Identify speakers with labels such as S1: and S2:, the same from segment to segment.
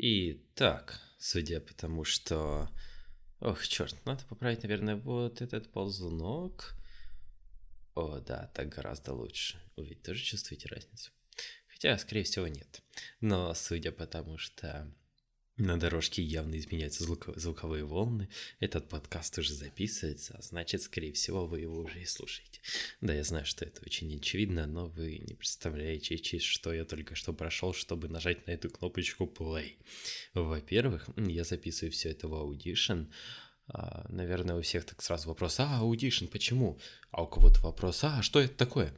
S1: И так, судя по тому, что... Ох, черт, надо поправить, наверное, вот этот ползунок. О, да, так гораздо лучше. Вы тоже чувствуете разницу? Хотя, скорее всего, нет. Но судя по тому, что на дорожке явно изменяются звук- звуковые волны. Этот подкаст уже записывается, а значит, скорее всего, вы его уже и слушаете. Да, я знаю, что это очень очевидно, но вы не представляете, через что я только что прошел, чтобы нажать на эту кнопочку play. Во-первых, я записываю все это в Audition, а, Наверное, у всех так сразу вопрос, а, Audition, почему? А у кого-то вопрос, а, что это такое?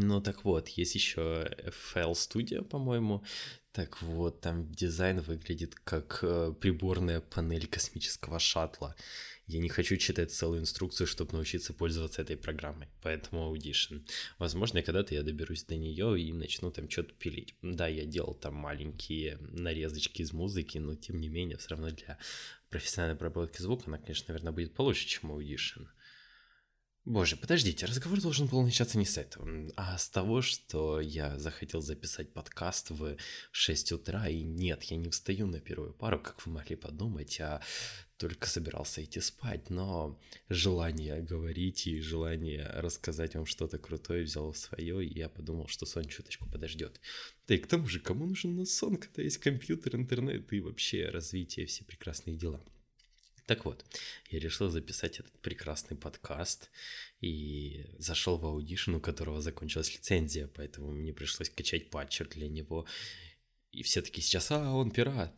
S1: Ну так вот, есть еще FL Studio, по-моему. Так вот, там дизайн выглядит как э, приборная панель космического шаттла. Я не хочу читать целую инструкцию, чтобы научиться пользоваться этой программой, поэтому Audition. Возможно, когда-то я доберусь до нее и начну там что-то пилить. Да, я делал там маленькие нарезочки из музыки, но тем не менее, все равно для профессиональной обработки звука она, конечно, наверное, будет получше, чем Audition. Боже, подождите, разговор должен был начаться не с этого, а с того, что я захотел записать подкаст в 6 утра, и нет, я не встаю на первую пару, как вы могли подумать, а только собирался идти спать, но желание говорить и желание рассказать вам что-то крутое взял свое, и я подумал, что сон чуточку подождет. Да и к тому же, кому нужен сон, когда есть компьютер, интернет и вообще развитие, все прекрасные дела. Так вот, я решил записать этот прекрасный подкаст и зашел в Audition, у которого закончилась лицензия, поэтому мне пришлось качать патчер для него. И все таки сейчас, а, он пират.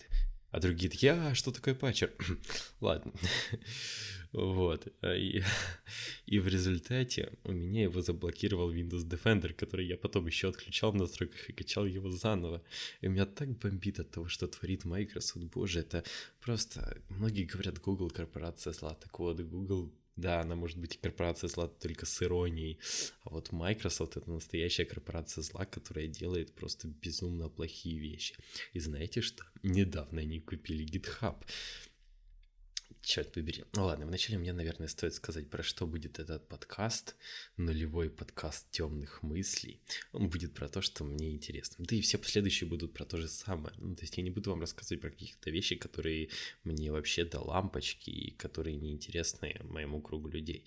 S1: А другие такие, а, что такое патчер? Ладно. вот. А и, и в результате у меня его заблокировал Windows Defender, который я потом еще отключал в настройках и качал его заново. И меня так бомбит от того, что творит Microsoft. Боже, это просто... Многие говорят, Google корпорация зла. Так вот, Google да, она может быть корпорация зла только с иронией, а вот Microsoft это настоящая корпорация зла, которая делает просто безумно плохие вещи. И знаете что? Недавно они купили GitHub. Черт побери. Ну ладно, вначале мне, наверное, стоит сказать, про что будет этот подкаст. Нулевой подкаст темных мыслей. Он будет про то, что мне интересно. Да и все последующие будут про то же самое. Ну, то есть я не буду вам рассказывать про какие-то вещи, которые мне вообще до лампочки и которые неинтересны моему кругу людей.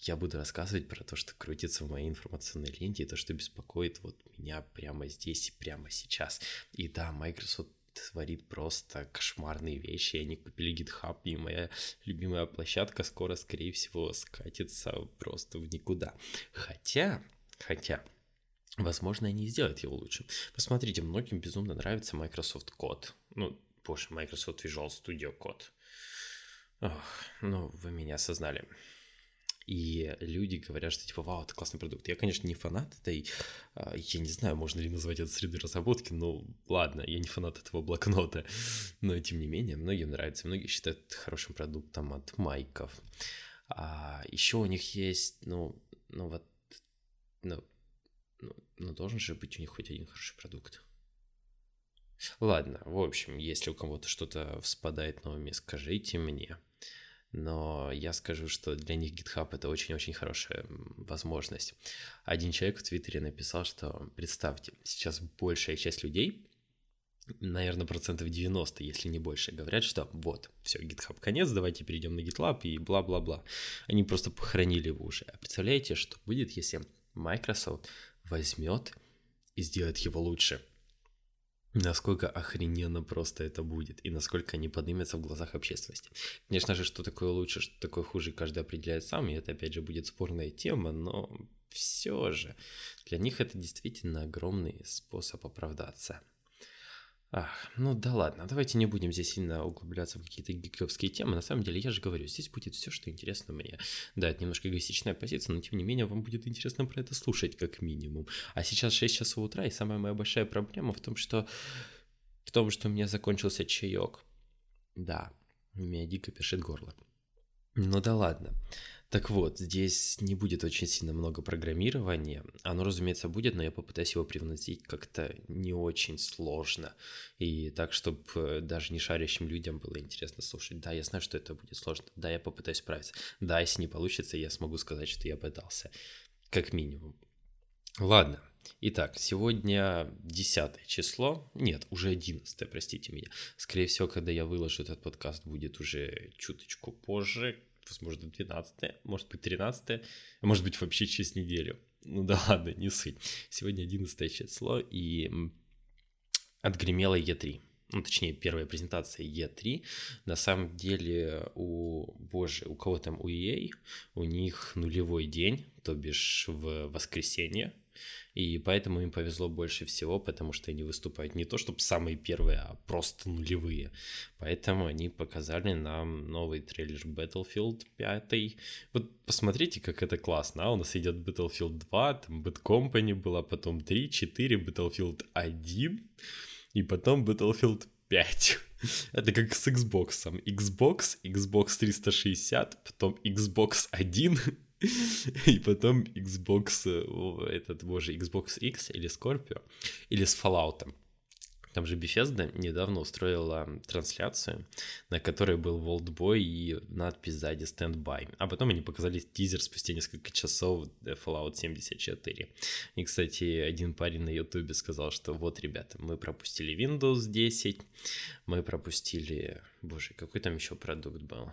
S1: Я буду рассказывать про то, что крутится в моей информационной ленте, и то, что беспокоит вот меня прямо здесь и прямо сейчас. И да, Microsoft творит просто кошмарные вещи. Они купили GitHub, и моя любимая площадка скоро, скорее всего, скатится просто в никуда. Хотя, хотя, возможно, они сделают его лучше. Посмотрите, многим безумно нравится Microsoft Code. Ну, боже, Microsoft Visual Studio Code. Ох, ну, вы меня осознали и люди говорят, что типа, вау, это классный продукт. Я, конечно, не фанат этой, а, я не знаю, можно ли назвать это среды разработки, но ладно, я не фанат этого блокнота, но тем не менее, многим нравится, многие считают хорошим продуктом от майков. А еще у них есть, ну, ну вот, ну, ну, ну должен же быть у них хоть один хороший продукт. Ладно, в общем, если у кого-то что-то вспадает на уме, скажите мне но я скажу, что для них GitHub это очень-очень хорошая возможность. Один человек в Твиттере написал, что представьте, сейчас большая часть людей, наверное, процентов 90, если не больше, говорят, что вот, все, GitHub конец, давайте перейдем на GitLab и бла-бла-бла. Они просто похоронили его уже. А представляете, что будет, если Microsoft возьмет и сделает его лучше? Насколько охрененно просто это будет и насколько они поднимутся в глазах общественности. Конечно же, что такое лучше, что такое хуже, каждый определяет сам, и это опять же будет спорная тема, но все же для них это действительно огромный способ оправдаться. Ах, ну да ладно, давайте не будем здесь сильно углубляться в какие-то гиковские темы. На самом деле, я же говорю, здесь будет все, что интересно мне. Да, это немножко эгоистичная позиция, но тем не менее вам будет интересно про это слушать, как минимум. А сейчас 6 часов утра, и самая моя большая проблема в том, что в том, что у меня закончился чаек. Да, меня дико пишет горло. Ну да ладно. Так вот, здесь не будет очень сильно много программирования. Оно, разумеется, будет, но я попытаюсь его привносить как-то не очень сложно. И так, чтобы даже не шарящим людям было интересно слушать. Да, я знаю, что это будет сложно. Да, я попытаюсь справиться. Да, если не получится, я смогу сказать, что я пытался. Как минимум. Ладно. Итак, сегодня 10 число. Нет, уже 11, простите меня. Скорее всего, когда я выложу этот подкаст, будет уже чуточку позже. Возможно, 12, может быть, 13, а может быть, вообще через неделю. Ну да ладно, не суть. Сегодня 11 число, и отгремела Е3 ну, точнее, первая презентация E3, на самом деле у, боже, у кого там, у EA, у них нулевой день, то бишь в воскресенье, и поэтому им повезло больше всего, потому что они выступают не то, чтобы самые первые, а просто нулевые. Поэтому они показали нам новый трейлер Battlefield 5. Вот посмотрите, как это классно. А у нас идет Battlefield 2, там Bad Company была, потом 3, 4, Battlefield 1 и потом Battlefield 5. Это как с Xbox. Xbox, Xbox 360, потом Xbox 1, и потом Xbox, э, этот, боже, Xbox X или Scorpio, или с Fallout. Там же Bethesda недавно устроила трансляцию, на которой был Волтбой и надпись сзади «Stand by». А потом они показали тизер спустя несколько часов Fallout 74. И, кстати, один парень на ютубе сказал, что вот, ребята, мы пропустили Windows 10, мы пропустили... Боже, какой там еще продукт был?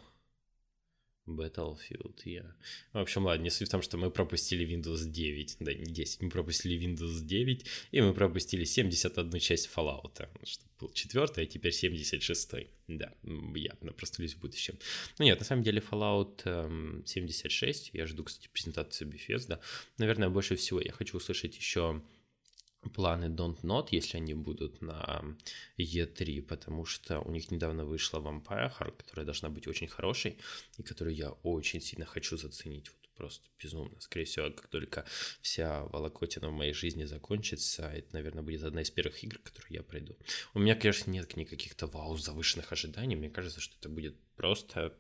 S1: Battlefield, я. Yeah. В общем, ладно, не суть в том, что мы пропустили Windows 9, да, не 10, мы пропустили Windows 9, и мы пропустили 71 часть Fallout, что был четвертый, а теперь 76 Да, явно простулись в будущем. Ну нет, на самом деле Fallout эм, 76, я жду, кстати, презентацию Bethesda, наверное, больше всего я хочу услышать еще планы Don't Not, если они будут на E3, потому что у них недавно вышла Vampire, которая должна быть очень хорошей, и которую я очень сильно хочу заценить. Вот просто безумно. Скорее всего, как только вся волокотина в моей жизни закончится, это, наверное, будет одна из первых игр, которую я пройду. У меня, конечно, нет никаких-то вау завышенных ожиданий. Мне кажется, что это будет просто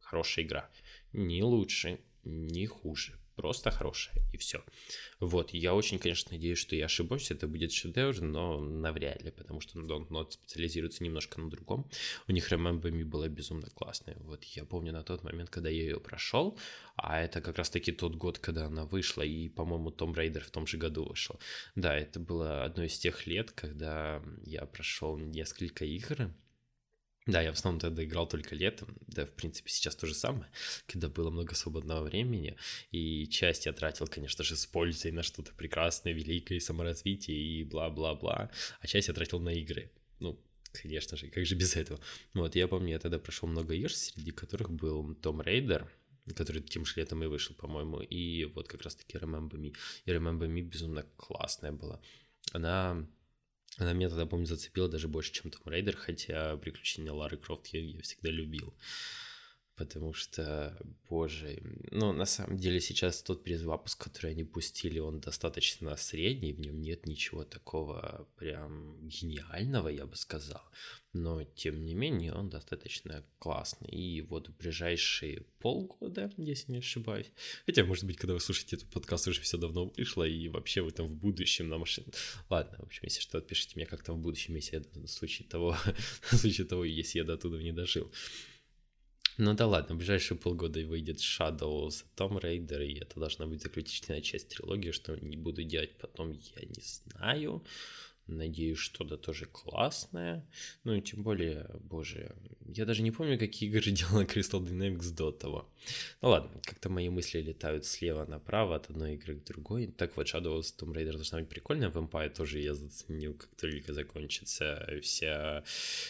S1: хорошая игра. Не лучше, не хуже просто хорошая, и все. Вот, я очень, конечно, надеюсь, что я ошибусь, это будет шедевр, но навряд ли, потому что Don't Not специализируется немножко на другом. У них Remember Me была безумно классная. Вот я помню на тот момент, когда я ее прошел, а это как раз-таки тот год, когда она вышла, и, по-моему, Том Рейдер в том же году вышел. Да, это было одно из тех лет, когда я прошел несколько игр, да, я в основном тогда играл только летом, да, в принципе, сейчас то же самое, когда было много свободного времени, и часть я тратил, конечно же, с пользой на что-то прекрасное, великое, саморазвитие и бла-бла-бла, а часть я тратил на игры. Ну, конечно же, как же без этого. Вот, я помню, я тогда прошел много игр, среди которых был Том Рейдер, который тем же летом и вышел, по-моему, и вот как раз-таки Remember Me. И Remember Me безумно классная была. Она она меня тогда, помню, зацепила даже больше, чем Том Рейдер, хотя приключения Лары Крофт я, я всегда любил. Потому что, боже, ну, на самом деле сейчас тот перезапуск, который они пустили, он достаточно средний, в нем нет ничего такого прям гениального, я бы сказал но тем не менее он достаточно классный. И вот в ближайшие полгода, если не ошибаюсь, хотя, может быть, когда вы слушаете этот подкаст, уже все давно вышло, и вообще вы там в будущем на машине. Ладно, в общем, если что, отпишите мне как там в будущем, если я в случае того, в случае того, если я до туда не дожил. Ну да ладно, в ближайшие полгода выйдет Shadows Tomb Raider, и это должна быть заключительная часть трилогии, что не буду делать потом, я не знаю. Надеюсь, что-то тоже классное. Ну и тем более, боже, я даже не помню, какие игры делала Crystal Dynamics до того. Ну ладно, как-то мои мысли летают слева направо от одной игры к другой. Так вот, Shadow of Tomb Raider должна быть прикольная. Vampire тоже я заценил, как только закончится вся,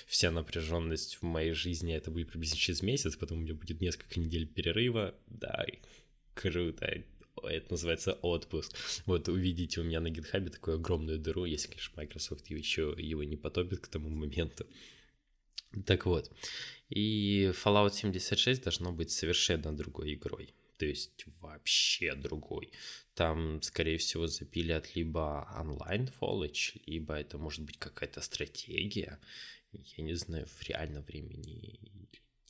S1: вся напряженность в моей жизни. Это будет приблизительно через месяц, потом у меня будет несколько недель перерыва. Да, круто это называется отпуск. Вот увидите у меня на гитхабе такую огромную дыру, если, конечно, Microsoft еще его не потопит к тому моменту. Так вот, и Fallout 76 должно быть совершенно другой игрой. То есть вообще другой. Там, скорее всего, запилят либо онлайн фолледж, либо это может быть какая-то стратегия. Я не знаю, в реальном времени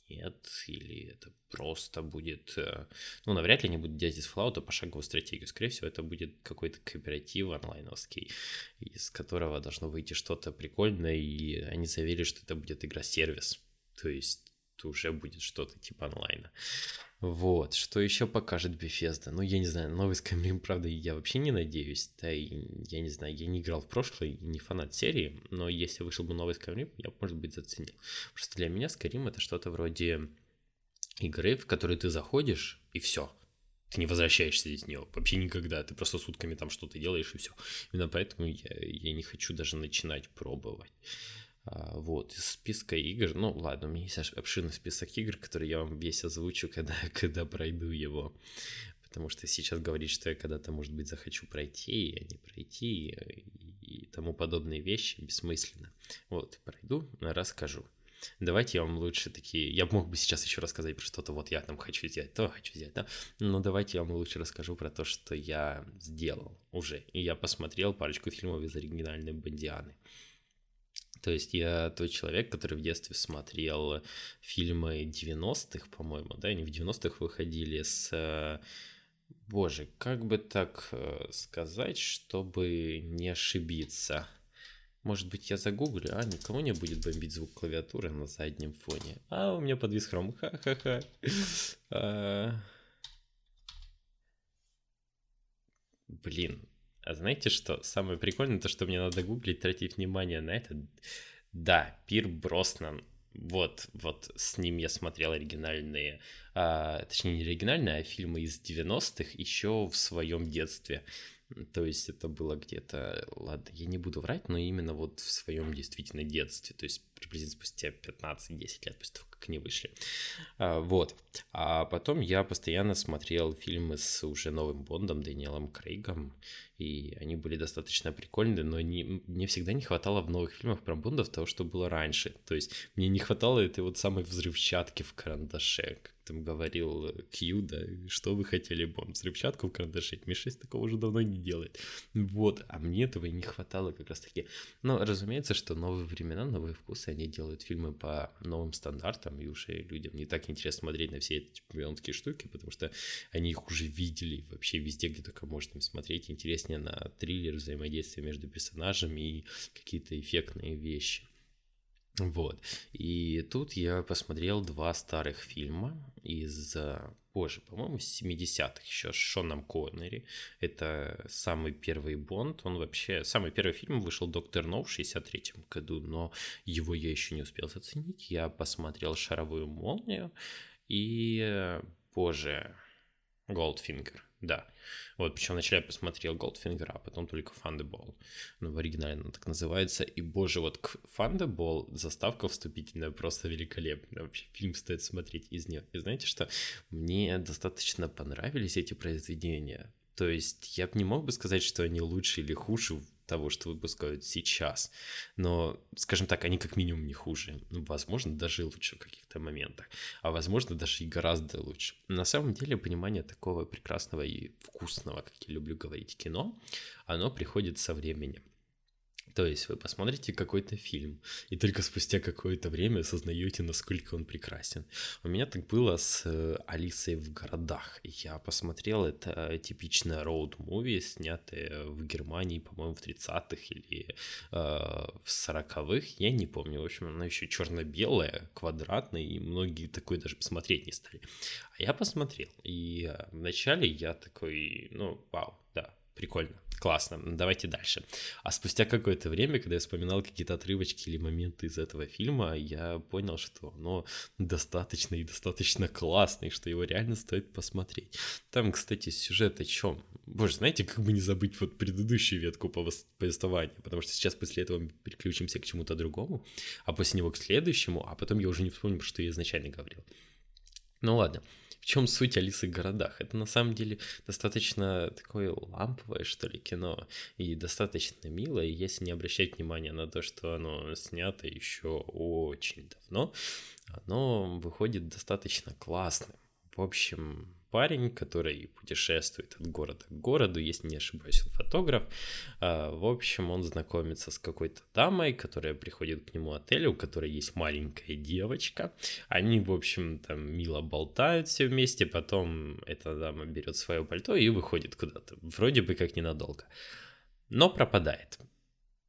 S1: нет, или это просто будет... Э, ну, навряд ли они будут делать из Fallout пошаговую стратегию. Скорее всего, это будет какой-то кооператив онлайновский, из которого должно выйти что-то прикольное, и они заявили, что это будет игра-сервис. То есть уже будет что-то типа онлайна. Вот, что еще покажет Bethesda? Ну, я не знаю, новый Skyrim, правда, я вообще не надеюсь. Да, и я не знаю, я не играл в прошлый, не фанат серии, но если вышел бы новый Skyrim, я, может быть, заценил. Просто для меня Skyrim это что-то вроде игры, в которой ты заходишь, и все. Ты не возвращаешься из нее вообще никогда. Ты просто сутками там что-то делаешь, и все. Именно поэтому я, я не хочу даже начинать пробовать. А, вот, из списка игр, ну ладно, у меня есть обширный список игр, которые я вам весь озвучу, когда, когда пройду его. Потому что сейчас говорить, что я когда-то, может быть, захочу пройти, а не пройти, и, и тому подобные вещи бессмысленно. Вот, пройду, расскажу. Давайте я вам лучше такие... Я мог бы сейчас еще рассказать про что-то, вот я там хочу взять, то хочу взять, да? Но давайте я вам лучше расскажу про то, что я сделал уже. И я посмотрел парочку фильмов из оригинальной Бондианы. То есть я тот человек, который в детстве смотрел фильмы 90-х, по-моему, да, они в 90-х выходили с... Э, боже, как бы так э, сказать, чтобы не ошибиться? Может быть, я загуглю, а никого не будет бомбить звук клавиатуры на заднем фоне. А, у меня подвис хром, ха-ха-ха. А. Блин, а знаете что? Самое прикольное, то, что мне надо гуглить, тратить внимание на это. Да, Пир Броснан. Вот, вот с ним я смотрел оригинальные, а, точнее не оригинальные, а фильмы из 90-х еще в своем детстве. То есть это было где-то, ладно, я не буду врать, но именно вот в своем действительно детстве, то есть приблизительно спустя 15-10 лет после того, как они вышли. А, вот. А потом я постоянно смотрел фильмы с уже новым Бондом, Дэниелом Крейгом, и они были достаточно прикольные, но не, мне всегда не хватало в новых фильмах про Бондов того, что было раньше. То есть мне не хватало этой вот самой взрывчатки в карандаше, как там говорил Кью, да, что вы хотели, Бонд, взрывчатку в карандаше? Ми-6 такого уже давно не делает. Вот, а мне этого и не хватало как раз таки. Но, разумеется, что новые времена, новые вкусы, они делают фильмы по новым стандартам, и уже людям не так интересно смотреть на все эти чемпионские штуки, потому что они их уже видели вообще везде, где только можно смотреть. Интереснее на триллер, взаимодействие между персонажами и какие-то эффектные вещи. Вот. И тут я посмотрел два старых фильма из, боже, по-моему, 70-х еще с Шоном Коннери. Это самый первый Бонд. Он вообще... Самый первый фильм вышел «Доктор Но» в 63-м году, но его я еще не успел заценить. Я посмотрел «Шаровую молнию» и, боже, «Goldfinger». Да. Вот, причем вначале я посмотрел Goldfinger, а потом только Thunderball. Ну, в оригинале она так называется. И, боже, вот к Thunderball заставка вступительная просто великолепная. Вообще фильм стоит смотреть из нее. И знаете что? Мне достаточно понравились эти произведения. То есть я бы не мог бы сказать, что они лучше или хуже того, что выпускают сейчас. Но, скажем так, они как минимум не хуже. Ну, возможно, даже лучше в каких-то моментах. А возможно, даже и гораздо лучше. На самом деле, понимание такого прекрасного и вкусного, как я люблю говорить, кино, оно приходит со временем. То есть вы посмотрите какой-то фильм, и только спустя какое-то время осознаете, насколько он прекрасен. У меня так было с э, Алисой в городах. Я посмотрел это типичное роуд-муви, снятое в Германии, по-моему, в 30-х или э, в 40-х. Я не помню. В общем, она еще черно-белая, квадратная, и многие такой даже посмотреть не стали. А я посмотрел. И э, вначале я такой, ну, вау, да, прикольно, классно, давайте дальше. А спустя какое-то время, когда я вспоминал какие-то отрывочки или моменты из этого фильма, я понял, что оно достаточно и достаточно классное, что его реально стоит посмотреть. Там, кстати, сюжет о чем? Боже, знаете, как бы не забыть вот предыдущую ветку повествования, потому что сейчас после этого мы переключимся к чему-то другому, а после него к следующему, а потом я уже не вспомню, что я изначально говорил. Ну ладно чем суть Алисы в городах? Это на самом деле достаточно такое ламповое, что ли, кино, и достаточно милое, если не обращать внимания на то, что оно снято еще очень давно, оно выходит достаточно классным. В общем, парень, который путешествует от города к городу, если не ошибаюсь, он фотограф. А, в общем, он знакомится с какой-то дамой, которая приходит к нему отель, у которой есть маленькая девочка. Они, в общем, там мило болтают все вместе, потом эта дама берет свое пальто и выходит куда-то, вроде бы как ненадолго. Но пропадает.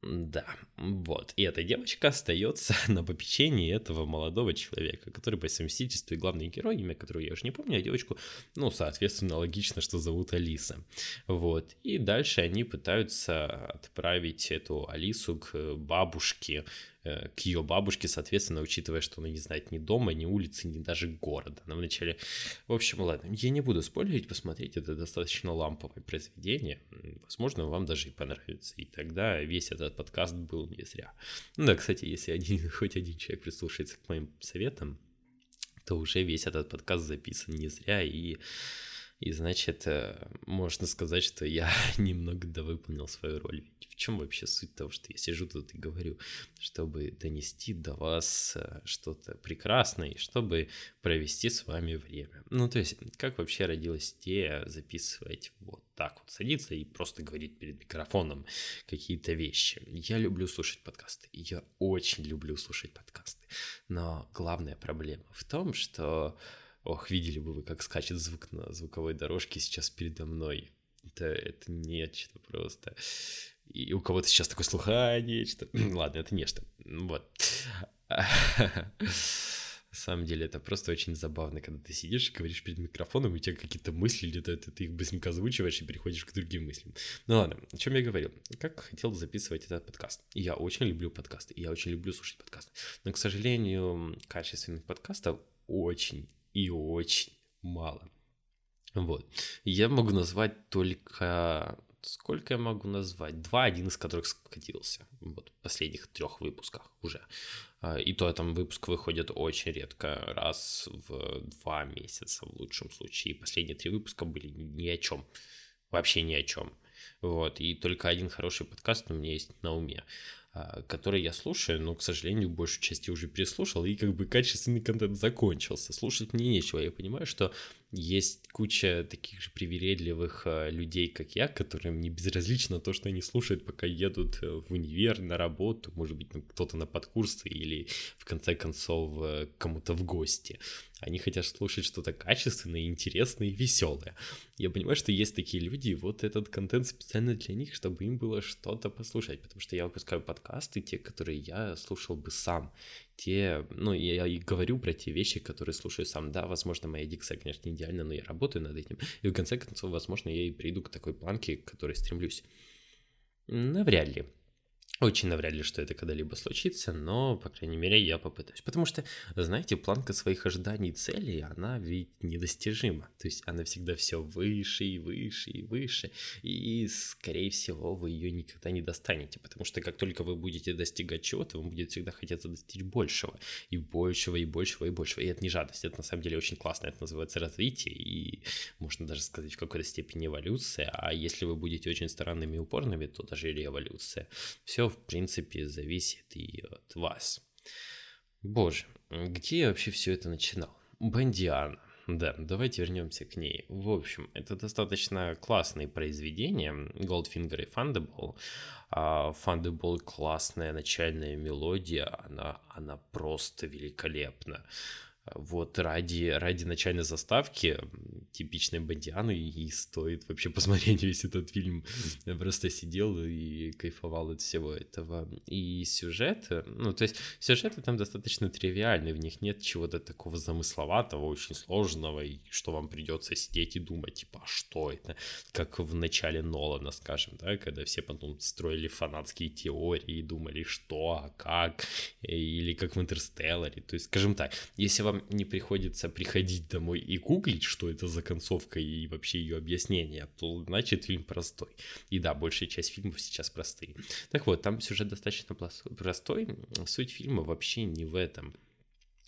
S1: Да, вот. И эта девочка остается на попечении этого молодого человека, который по совместительству и главный герой, имя которого я уже не помню, а девочку, ну, соответственно, логично, что зовут Алиса. Вот. И дальше они пытаются отправить эту Алису к бабушке, Э, к ее бабушке, соответственно, учитывая, что она не знает ни дома, ни улицы, ни даже города. Она вначале... В общем, ладно, я не буду спойлерить, посмотреть, это достаточно ламповое произведение. Возможно, вам даже и понравится. И тогда весь этот подкаст был не зря. Ну да, кстати, если один, хоть один человек прислушается к моим советам, то уже весь этот подкаст записан не зря, и и значит, э, можно сказать, что я немного довыполнил свою роль. Ведь в чем вообще суть того, что я сижу тут и говорю, чтобы донести до вас э, что-то прекрасное, и чтобы провести с вами время. Ну, то есть, как вообще родилась идея записывать вот так вот, садиться и просто говорить перед микрофоном какие-то вещи. Я люблю слушать подкасты, я очень люблю слушать подкасты. Но главная проблема в том, что Ох, видели бы вы, как скачет звук на звуковой дорожке сейчас передо мной. Это, это нечто просто. И у кого-то сейчас такой слух, а, нечто. Ладно, это нечто. Вот. На самом деле это просто очень забавно, когда ты сидишь и говоришь перед микрофоном, и у тебя какие-то мысли летают, и ты их быстренько озвучиваешь и переходишь к другим мыслям. Ну ладно, о чем я говорил. Как хотел записывать этот подкаст. Я очень люблю подкасты, я очень люблю слушать подкасты. Но, к сожалению, качественных подкастов очень и очень мало. Вот. Я могу назвать только... Сколько я могу назвать? Два, один из которых скатился. Вот, в последних трех выпусках уже. А, и то там выпуск выходит очень редко, раз в два месяца в лучшем случае. И последние три выпуска были ни о чем. Вообще ни о чем. Вот, и только один хороший подкаст у меня есть на уме. А, который я слушаю, но, к сожалению, большую часть я уже переслушал, и как бы качественный контент закончился. Слушать мне нечего. Я понимаю, что есть куча таких же привередливых а, людей, как я, которым не безразлично то, что они слушают, пока едут э, в универ, на работу, может быть, кто-то на подкурсы или, в конце концов, э, кому-то в гости. Они хотят слушать что-то качественное, интересное и веселое. Я понимаю, что есть такие люди, и вот этот контент специально для них, чтобы им было что-то послушать, потому что я выпускаю подкасты, те, которые я слушал бы сам, те, ну, я и говорю про те вещи, которые слушаю сам. Да, возможно, моя дикция, конечно, не идеальна, но я работаю над этим. И в конце концов, возможно, я и приду к такой планке, к которой стремлюсь. Навряд ли. Очень навряд ли, что это когда-либо случится, но, по крайней мере, я попытаюсь. Потому что, знаете, планка своих ожиданий и целей, она ведь недостижима. То есть она всегда все выше и выше и выше. И, скорее всего, вы ее никогда не достанете. Потому что как только вы будете достигать чего-то, вам будет всегда хотеться достичь большего. И большего, и большего, и большего. И это не жадность, это на самом деле очень классно. Это называется развитие. И можно даже сказать в какой-то степени эволюция. А если вы будете очень странными и упорными, то даже революция. Все в принципе, зависит и от вас. Боже, где я вообще все это начинал? Бандиана. Да, давайте вернемся к ней. В общем, это достаточно классные произведения, Goldfinger и Thunderball. А Thunderball классная начальная мелодия, она, она просто великолепна вот ради, ради начальной заставки типичной Бандианы и стоит вообще посмотреть весь этот фильм. Я просто сидел и кайфовал от всего этого. И сюжет, ну, то есть сюжеты там достаточно тривиальные, в них нет чего-то такого замысловатого, очень сложного, и что вам придется сидеть и думать, типа, а что это? Как в начале Нолана, скажем, да, когда все потом строили фанатские теории и думали, что, а как, или как в Интерстелларе. То есть, скажем так, если вам не приходится приходить домой и гуглить, что это за концовка и вообще ее объяснение, то значит фильм простой. И да, большая часть фильмов сейчас простые. Так вот, там сюжет достаточно простой. Суть фильма вообще не в этом.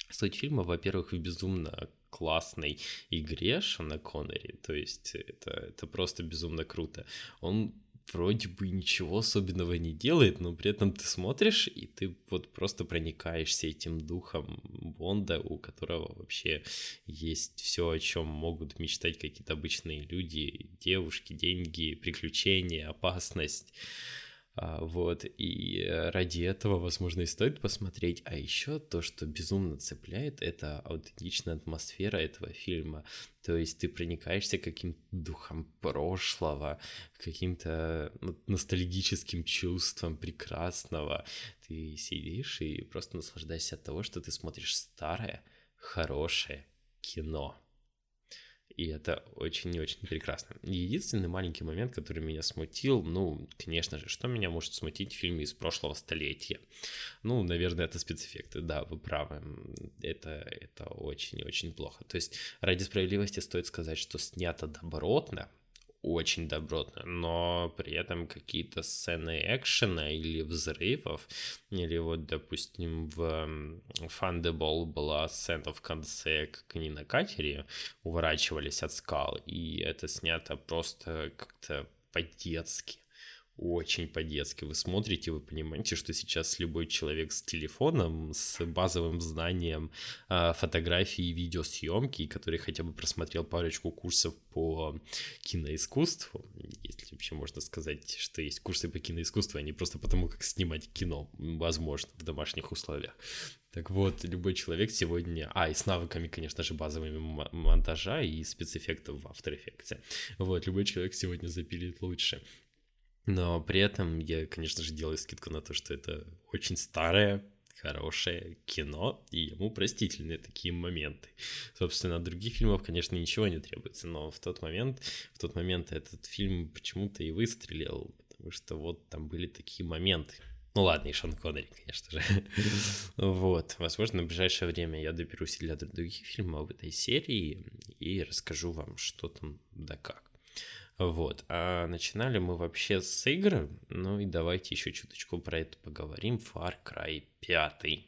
S1: Суть фильма, во-первых, в безумно классной игре Шона Коннери, то есть это, это просто безумно круто. Он вроде бы ничего особенного не делает, но при этом ты смотришь, и ты вот просто проникаешься этим духом Бонда, у которого вообще есть все, о чем могут мечтать какие-то обычные люди, девушки, деньги, приключения, опасность. А, вот, и ради этого, возможно, и стоит посмотреть. А еще то, что безумно цепляет, это аутентичная атмосфера этого фильма. То есть ты проникаешься каким-то духом прошлого, каким-то ну, ностальгическим чувством прекрасного. Ты сидишь и просто наслаждаешься от того, что ты смотришь старое, хорошее кино. И это очень и очень прекрасно. Единственный маленький момент, который меня смутил, ну, конечно же, что меня может смутить в фильме из прошлого столетия? Ну, наверное, это спецэффекты, да, вы правы. Это, это очень и очень плохо. То есть, ради справедливости стоит сказать, что снято добротно, очень добротно, но при этом какие-то сцены экшена или взрывов, или вот, допустим, в Фандебол была сцена в конце, как они на катере уворачивались от скал, и это снято просто как-то по-детски очень по-детски. Вы смотрите, вы понимаете, что сейчас любой человек с телефоном, с базовым знанием э, фотографии и видеосъемки, который хотя бы просмотрел парочку курсов по киноискусству, если вообще можно сказать, что есть курсы по киноискусству, а не просто потому, как снимать кино, возможно, в домашних условиях. Так вот, любой человек сегодня... А, и с навыками, конечно же, базовыми монтажа и спецэффектов в After Effects. Вот, любой человек сегодня запилит лучше. Но при этом я, конечно же, делаю скидку на то, что это очень старое, хорошее кино, и ему простительны такие моменты. Собственно, от других фильмов, конечно, ничего не требуется, но в тот момент, в тот момент этот фильм почему-то и выстрелил, потому что вот там были такие моменты. Ну ладно, и Шон Коннери, конечно же. вот, возможно, в ближайшее время я доберусь для других фильмов в этой серии и расскажу вам, что там да как. Вот. А начинали мы вообще с игры. Ну и давайте еще чуточку про это поговорим. Far Cry 5.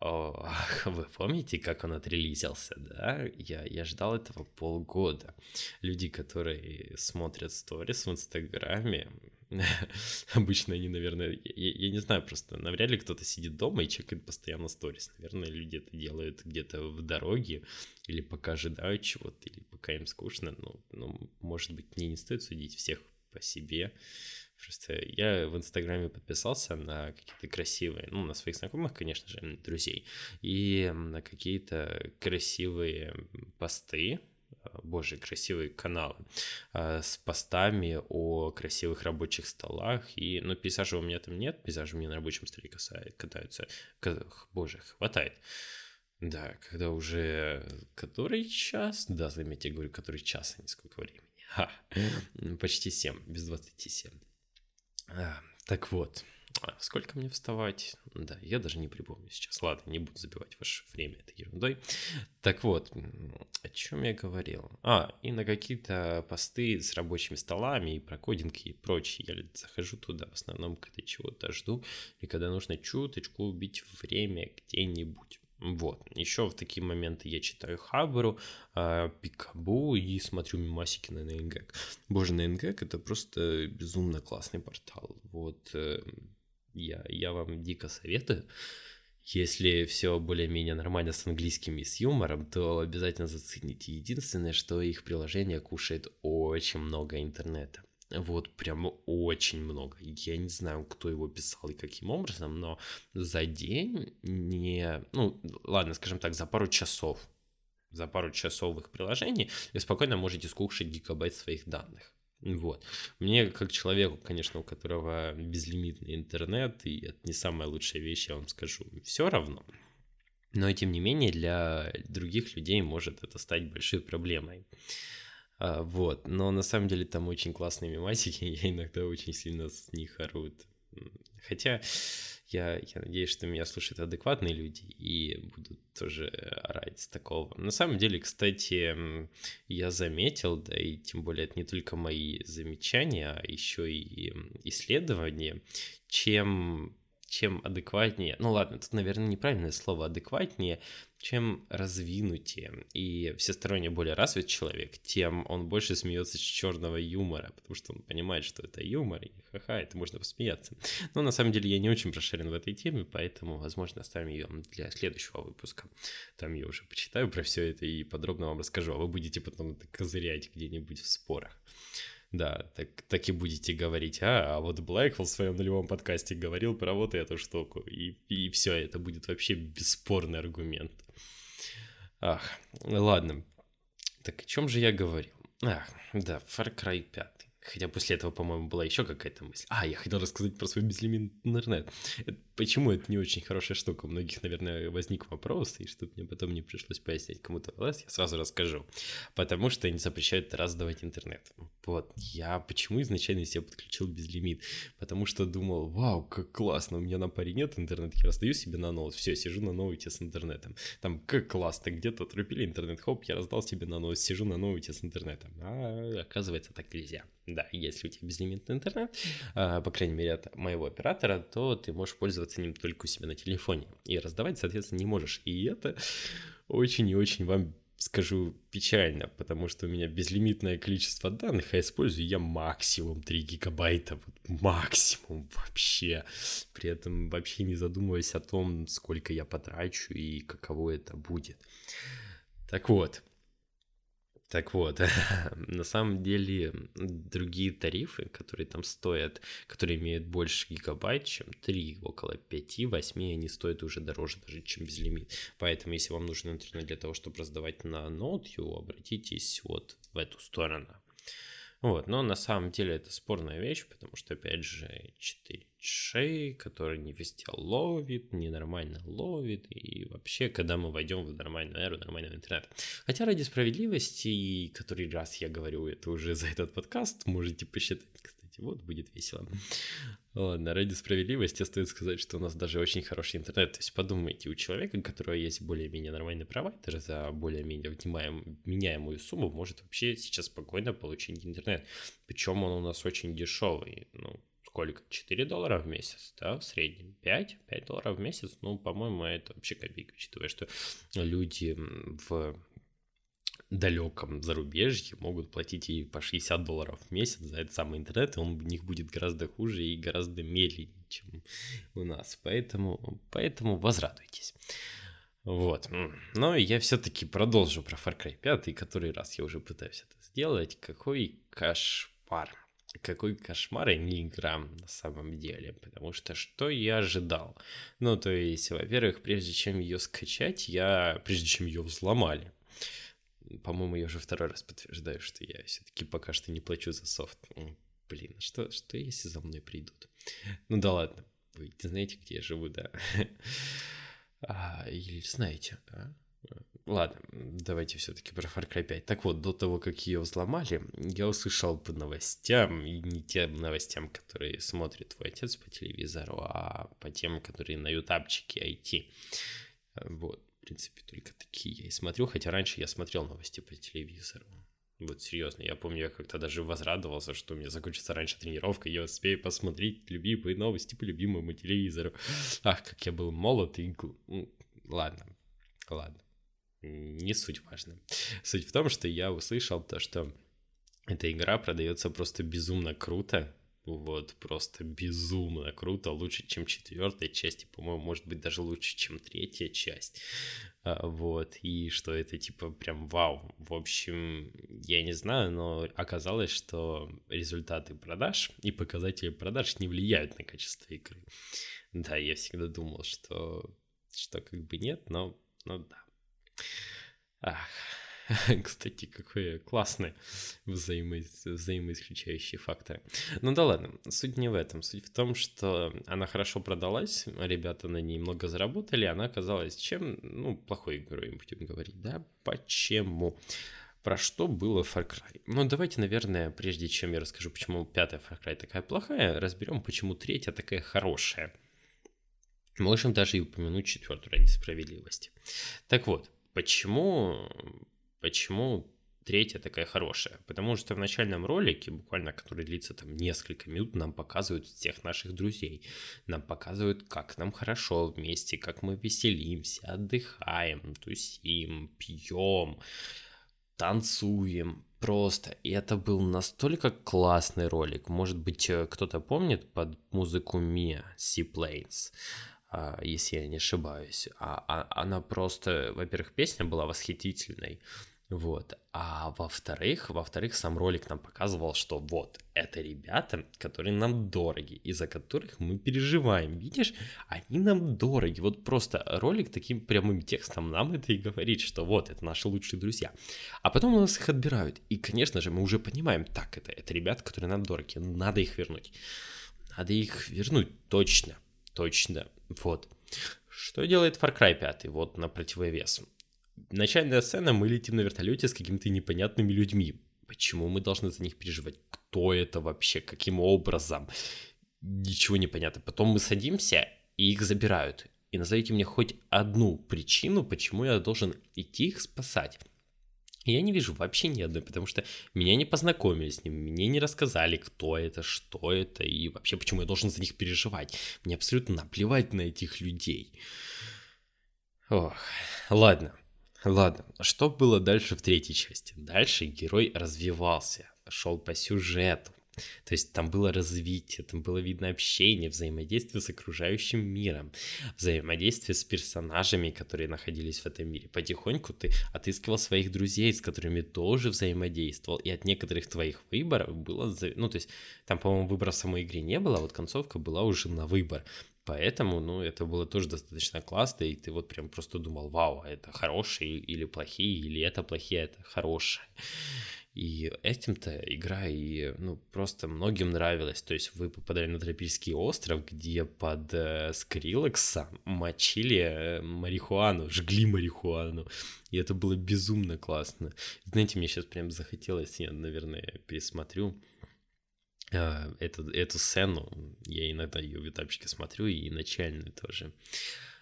S1: О, вы помните, как он отрелизился, да? Я, я ждал этого полгода. Люди, которые смотрят сторис в Инстаграме, Обычно они, наверное, я, я не знаю, просто навряд ли кто-то сидит дома и чекает постоянно сторис. Наверное, люди это делают где-то в дороге, или пока ожидают чего-то, или пока им скучно. Ну, ну, может быть, мне не стоит судить всех по себе. Просто я в Инстаграме подписался на какие-то красивые, ну, на своих знакомых, конечно же, друзей, и на какие-то красивые посты, боже, красивые каналы а, с постами о красивых рабочих столах. И, ну, пейзажа у меня там нет, пейзажи у меня на рабочем столе катаются. Боже, хватает. Да, когда уже который час? Да, заметьте, я говорю, который час, а не сколько времени. Ха. Почти 7, без 27. А, так вот, а сколько мне вставать? Да, я даже не припомню сейчас. Ладно, не буду забивать ваше время этой ерундой. Так вот, о чем я говорил? А, и на какие-то посты с рабочими столами и про кодинг и прочее. Я захожу туда в основном, когда чего-то жду, и когда нужно чуточку убить время где-нибудь. Вот. Еще в такие моменты я читаю Хабру, э, Пикабу и смотрю мимасики на NameGag. Боже, NameGag это просто безумно классный портал. Вот э, я, я вам дико советую. Если все более-менее нормально с английским и с юмором, то обязательно зацените. Единственное, что их приложение кушает очень много интернета. Вот прям очень много. Я не знаю, кто его писал и каким образом, но за день не... Ну, ладно, скажем так, за пару часов за пару часов их приложений вы спокойно можете скушать гигабайт своих данных. Вот. Мне, как человеку, конечно, у которого безлимитный интернет, и это не самая лучшая вещь, я вам скажу, все равно. Но, тем не менее, для других людей может это стать большой проблемой. А, вот. Но на самом деле там очень классные мемасики, я иногда очень сильно с них орут. Хотя я, я надеюсь, что меня слушают адекватные люди и будут тоже орать с такого. На самом деле, кстати, я заметил, да и тем более это не только мои замечания, а еще и исследования, чем чем адекватнее, ну ладно, тут, наверное, неправильное слово адекватнее, чем развинутее и всесторонне более развит человек, тем он больше смеется с черного юмора, потому что он понимает, что это юмор, и ха-ха, это можно посмеяться. Но на самом деле я не очень прошарен в этой теме, поэтому, возможно, оставим ее для следующего выпуска. Там я уже почитаю про все это и подробно вам расскажу, а вы будете потом это козырять где-нибудь в спорах. Да, так, так и будете говорить, а, а вот Блэквелл в своем нулевом подкасте говорил про вот эту штуку, и, и все, это будет вообще бесспорный аргумент. Ах, ладно. Так о чем же я говорил? Ах, да, Far Cry 5. Хотя после этого, по-моему, была еще какая-то мысль. А, я хотел рассказать про свой безлимитный интернет. Почему это не очень хорошая штука? У многих, наверное, возник вопрос, и чтобы мне потом не пришлось пояснять кому-то раз, я сразу расскажу. Потому что они запрещают раздавать интернет. Вот, я почему изначально себе подключил безлимит? Потому что думал, вау, как классно, у меня на паре нет интернета, я раздаю себе на ноут, все, сижу на ноуте с интернетом. Там как классно, где-то отрубили интернет, хоп, я раздал себе на ноут, сижу на ноуте с интернетом. А оказывается, так нельзя. Да, если у тебя безлимитный интернет, а, по крайней мере от моего оператора, то ты можешь пользоваться ним только у себя на телефоне. И раздавать, соответственно, не можешь. И это очень и очень вам скажу печально, потому что у меня безлимитное количество данных, а использую я максимум 3 гигабайта, вот максимум вообще. При этом вообще не задумываясь о том, сколько я потрачу и каково это будет. Так вот, так вот, на самом деле другие тарифы, которые там стоят, которые имеют больше гигабайт, чем 3, около 5-8, они стоят уже дороже даже, чем безлимит. Поэтому, если вам нужен интернет для того, чтобы раздавать на ноутью, обратитесь вот в эту сторону. Вот, но на самом деле это спорная вещь, потому что, опять же, 4G, который не везде ловит, ненормально ловит, и вообще, когда мы войдем в нормальную эру нормального интернета. Хотя ради справедливости, и который раз я говорю это уже за этот подкаст, можете посчитать, кстати, вот будет весело. Ладно, ради справедливости стоит сказать, что у нас даже очень хороший интернет. То есть подумайте, у человека, у которого есть более-менее нормальный провайдер за более-менее внимаем, меняемую сумму, может вообще сейчас спокойно получить интернет. Причем он у нас очень дешевый. Ну, сколько? 4 доллара в месяц, да, в среднем. 5? 5 долларов в месяц? Ну, по-моему, это вообще копейка, учитывая, что люди в далеком зарубежье могут платить и по 60 долларов в месяц за этот самый интернет, и он у них будет гораздо хуже и гораздо медленнее, чем у нас. Поэтому, поэтому возрадуйтесь. Вот. Но я все-таки продолжу про Far Cry 5, который раз я уже пытаюсь это сделать. Какой кошмар. Какой кошмар, а не игра на самом деле. Потому что что я ожидал? Ну, то есть, во-первых, прежде чем ее скачать, я... Прежде чем ее взломали, по-моему, я уже второй раз подтверждаю, что я все-таки пока что не плачу за софт. Блин, что, что если за мной придут? Ну да ладно, вы знаете, где я живу, да? А, или знаете, а? Ладно, давайте все-таки про Far Cry 5. Так вот, до того, как ее взломали, я услышал по новостям, и не тем новостям, которые смотрит твой отец по телевизору, а по тем, которые на ютабчике IT. Вот в принципе, только такие я и смотрю, хотя раньше я смотрел новости по телевизору. Вот серьезно, я помню, я как-то даже возрадовался, что у меня закончится раньше тренировка, я успею посмотреть любимые новости по любимому телевизору. Ах, как я был молод и... Ладно, ладно, не суть важно. Суть в том, что я услышал то, что эта игра продается просто безумно круто, вот, просто безумно круто, лучше, чем четвертая часть, и, по-моему, может быть, даже лучше, чем третья часть. А, вот, и что это, типа, прям вау. В общем, я не знаю, но оказалось, что результаты продаж и показатели продаж не влияют на качество игры. Да, я всегда думал, что, что как бы нет, но, но да. Ах. Кстати, какой классный взаимо... взаимоисключающий фактор. Ну да ладно, суть не в этом. Суть в том, что она хорошо продалась, ребята на ней много заработали, она оказалась чем, ну, плохой игрой, будем говорить, да? Почему? Про что было Far Cry? Ну, давайте, наверное, прежде чем я расскажу, почему пятая Far Cry такая плохая, разберем, почему третья такая хорошая. Можем даже и упомянуть четвертую ради справедливости. Так вот, почему Почему третья такая хорошая? Потому что в начальном ролике, буквально который длится там несколько минут, нам показывают всех наших друзей. Нам показывают, как нам хорошо вместе, как мы веселимся, отдыхаем, тусим, пьем, танцуем. Просто. И это был настолько классный ролик. Может быть, э, кто-то помнит под музыку Mia Seaplanes если я не ошибаюсь. А, а, она просто, во-первых, песня была восхитительной, Вот. А во-вторых, во-вторых, сам ролик нам показывал, что вот, это ребята, которые нам дороги, из-за которых мы переживаем. Видишь, они нам дороги. Вот просто ролик таким прямым текстом нам это и говорит, что вот, это наши лучшие друзья. А потом у нас их отбирают. И, конечно же, мы уже понимаем, так, это, это ребята, которые нам дороги, надо их вернуть. Надо их вернуть, точно, точно. Вот. Что делает Far Cry 5? Вот на противовес. Начальная сцена, мы летим на вертолете с какими-то непонятными людьми. Почему мы должны за них переживать? Кто это вообще? Каким образом? Ничего не понятно. Потом мы садимся, и их забирают. И назовите мне хоть одну причину, почему я должен идти их спасать. Я не вижу вообще ни одной, потому что меня не познакомили с ним, мне не рассказали, кто это, что это и вообще почему я должен за них переживать. Мне абсолютно наплевать на этих людей. Ох, ладно. Ладно, что было дальше в третьей части? Дальше герой развивался, шел по сюжету. То есть там было развитие, там было видно общение, взаимодействие с окружающим миром, взаимодействие с персонажами, которые находились в этом мире. Потихоньку ты отыскивал своих друзей, с которыми тоже взаимодействовал, и от некоторых твоих выборов было... Ну, то есть там, по-моему, выбора в самой игре не было, а вот концовка была уже на выбор. Поэтому, ну, это было тоже достаточно классно, и ты вот прям просто думал, вау, а это хорошие или плохие, или это плохие, а это хорошие. И этим-то игра и, ну, просто многим нравилась. То есть вы попадали на тропический остров, где под э, Скриллекса мочили э, марихуану, жгли марихуану. И это было безумно классно. Знаете, мне сейчас прям захотелось, я, наверное, пересмотрю эту, эту сцену. Я иногда ее в ютабчике смотрю, и начальную тоже.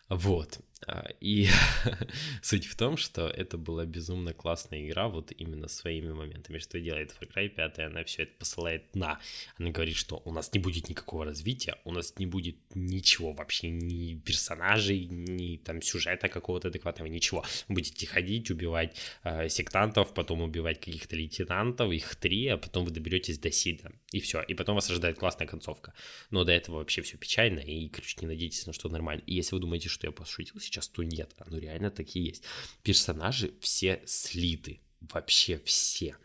S1: Вот. А, и суть в том, что это была безумно классная игра вот именно своими моментами. Что делает Far Cry 5, она все это посылает на. Она говорит, что у нас не будет никакого развития, у нас не будет ничего вообще, ни персонажей, ни там сюжета какого-то адекватного, ничего. Будете ходить, убивать э, сектантов, потом убивать каких-то лейтенантов, их три, а потом вы доберетесь до Сида. И все. И потом вас ожидает классная концовка. Но до этого вообще все печально, и, короче, не надейтесь на что нормально. И если вы думаете, что я пошутил сейчас, то нет. Оно реально такие есть. Персонажи все слиты. Вообще все.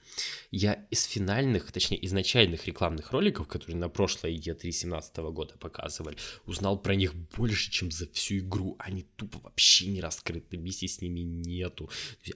S1: Я из финальных, точнее, изначальных рекламных роликов, которые на прошлой E3 2017 года показывали, узнал про них больше, чем за всю игру. Они тупо вообще не раскрыты, миссии с ними нету.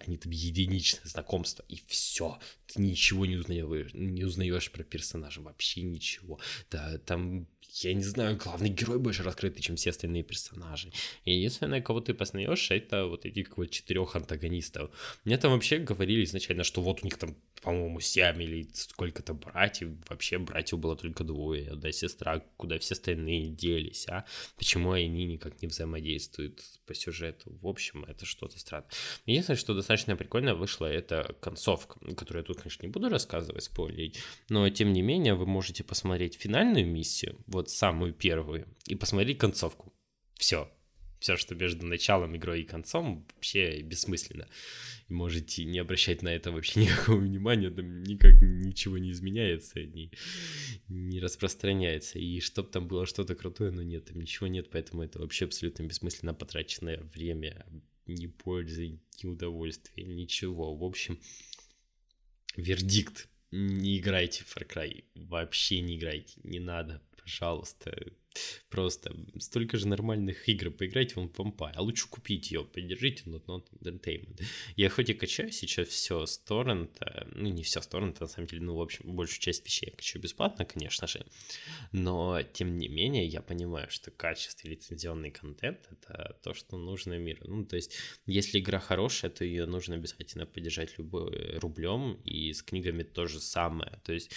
S1: Они там единичное знакомство, и все. Ты ничего не узнаешь, не узнаешь про персонажа, вообще ничего. Да, там я не знаю, главный герой больше раскрытый, чем все остальные персонажи. И единственное, кого ты познаешь, это вот этих вот четырех антагонистов. Мне там вообще говорили изначально, что вот у них там по-моему, семь или сколько-то братьев. Вообще братьев было только двое, да, сестра, куда все остальные делись, а? Почему они никак не взаимодействуют по сюжету? В общем, это что-то странное. Единственное, что достаточно прикольно вышло, это концовка, которую я тут, конечно, не буду рассказывать, спойлерить, но, тем не менее, вы можете посмотреть финальную миссию, вот самую первую, и посмотреть концовку. Все, все, что между началом игры и концом, вообще бессмысленно. И можете не обращать на это вообще никакого внимания, там никак ничего не изменяется, не, не распространяется. И чтоб там было что-то крутое, но нет, там ничего нет, поэтому это вообще абсолютно бессмысленно потраченное время, ни пользы, ни удовольствия, ничего. В общем, вердикт. Не играйте в Far Cry. Вообще не играйте. Не надо, пожалуйста Просто столько же нормальных игр, поиграйте в Vampire, а лучше купить ее, поддержите но Not Entertainment. Я хоть и качаю сейчас все с торрента, ну не все с торрента, на самом деле, ну в общем, большую часть вещей я качаю бесплатно, конечно же, но тем не менее я понимаю, что качество лицензионный контент это то, что нужно миру. Ну то есть, если игра хорошая, то ее нужно обязательно поддержать любой рублем, и с книгами то же самое. То есть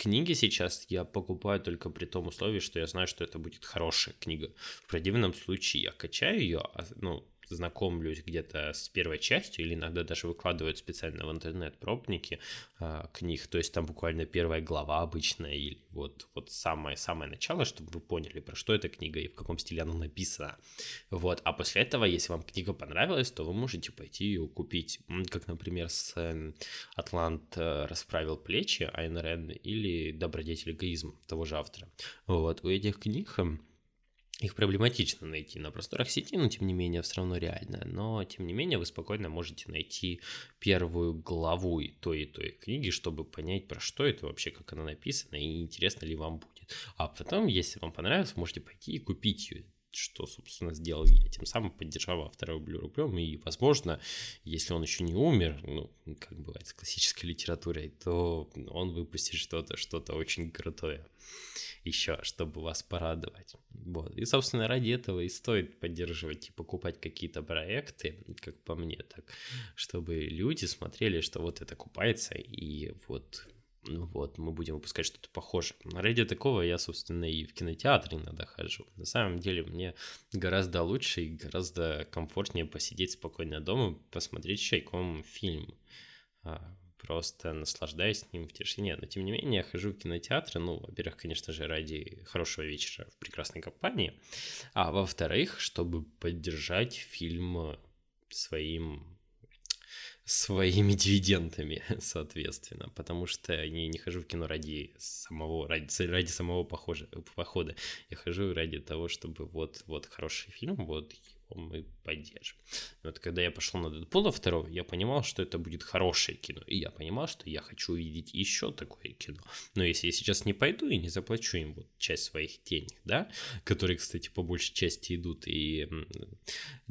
S1: книги сейчас я покупаю только при том условии, что я знаю, что это будет хорошая книга. В противном случае я качаю ее, а, ну, знакомлюсь где-то с первой частью, или иногда даже выкладывают специально в интернет пробники э, книг, то есть там буквально первая глава обычная, или вот, вот самое-самое начало, чтобы вы поняли, про что эта книга и в каком стиле она написана. Вот, а после этого, если вам книга понравилась, то вы можете пойти ее купить, как, например, с эм, «Атлант э, расправил плечи» Айн Рен или «Добродетель эгоизм» того же автора. Вот, у этих книг эм, их проблематично найти на просторах сети, но тем не менее все равно реально. Но тем не менее вы спокойно можете найти первую главу и той, и той книги, чтобы понять, про что это вообще, как она написана, и интересно ли вам будет. А потом, если вам понравилось, можете пойти и купить ее что, собственно, сделал я, тем самым поддержав автора рублем, и, возможно, если он еще не умер, ну, как бывает с классической литературой, то он выпустит что-то, что-то очень крутое еще, чтобы вас порадовать. Вот. И, собственно, ради этого и стоит поддерживать и покупать какие-то проекты, как по мне, так, чтобы люди смотрели, что вот это купается, и вот ну вот, мы будем выпускать что-то похожее. Ради такого я, собственно, и в кинотеатре иногда хожу. На самом деле мне гораздо лучше и гораздо комфортнее посидеть спокойно дома, посмотреть чайком фильм. А, просто наслаждаясь ним в тишине. Но, тем не менее, я хожу в кинотеатры, ну, во-первых, конечно же, ради хорошего вечера в прекрасной компании, а во-вторых, чтобы поддержать фильм своим своими дивидендами, соответственно, потому что я не хожу в кино ради самого, ради, ради самого похоже, похода, я хожу ради того, чтобы вот, вот хороший фильм, вот мы поддержим. вот когда я пошел на Дэдпула второго, я понимал, что это будет хорошее кино. И я понимал, что я хочу увидеть еще такое кино. Но если я сейчас не пойду и не заплачу им вот часть своих денег, да, которые, кстати, по большей части идут и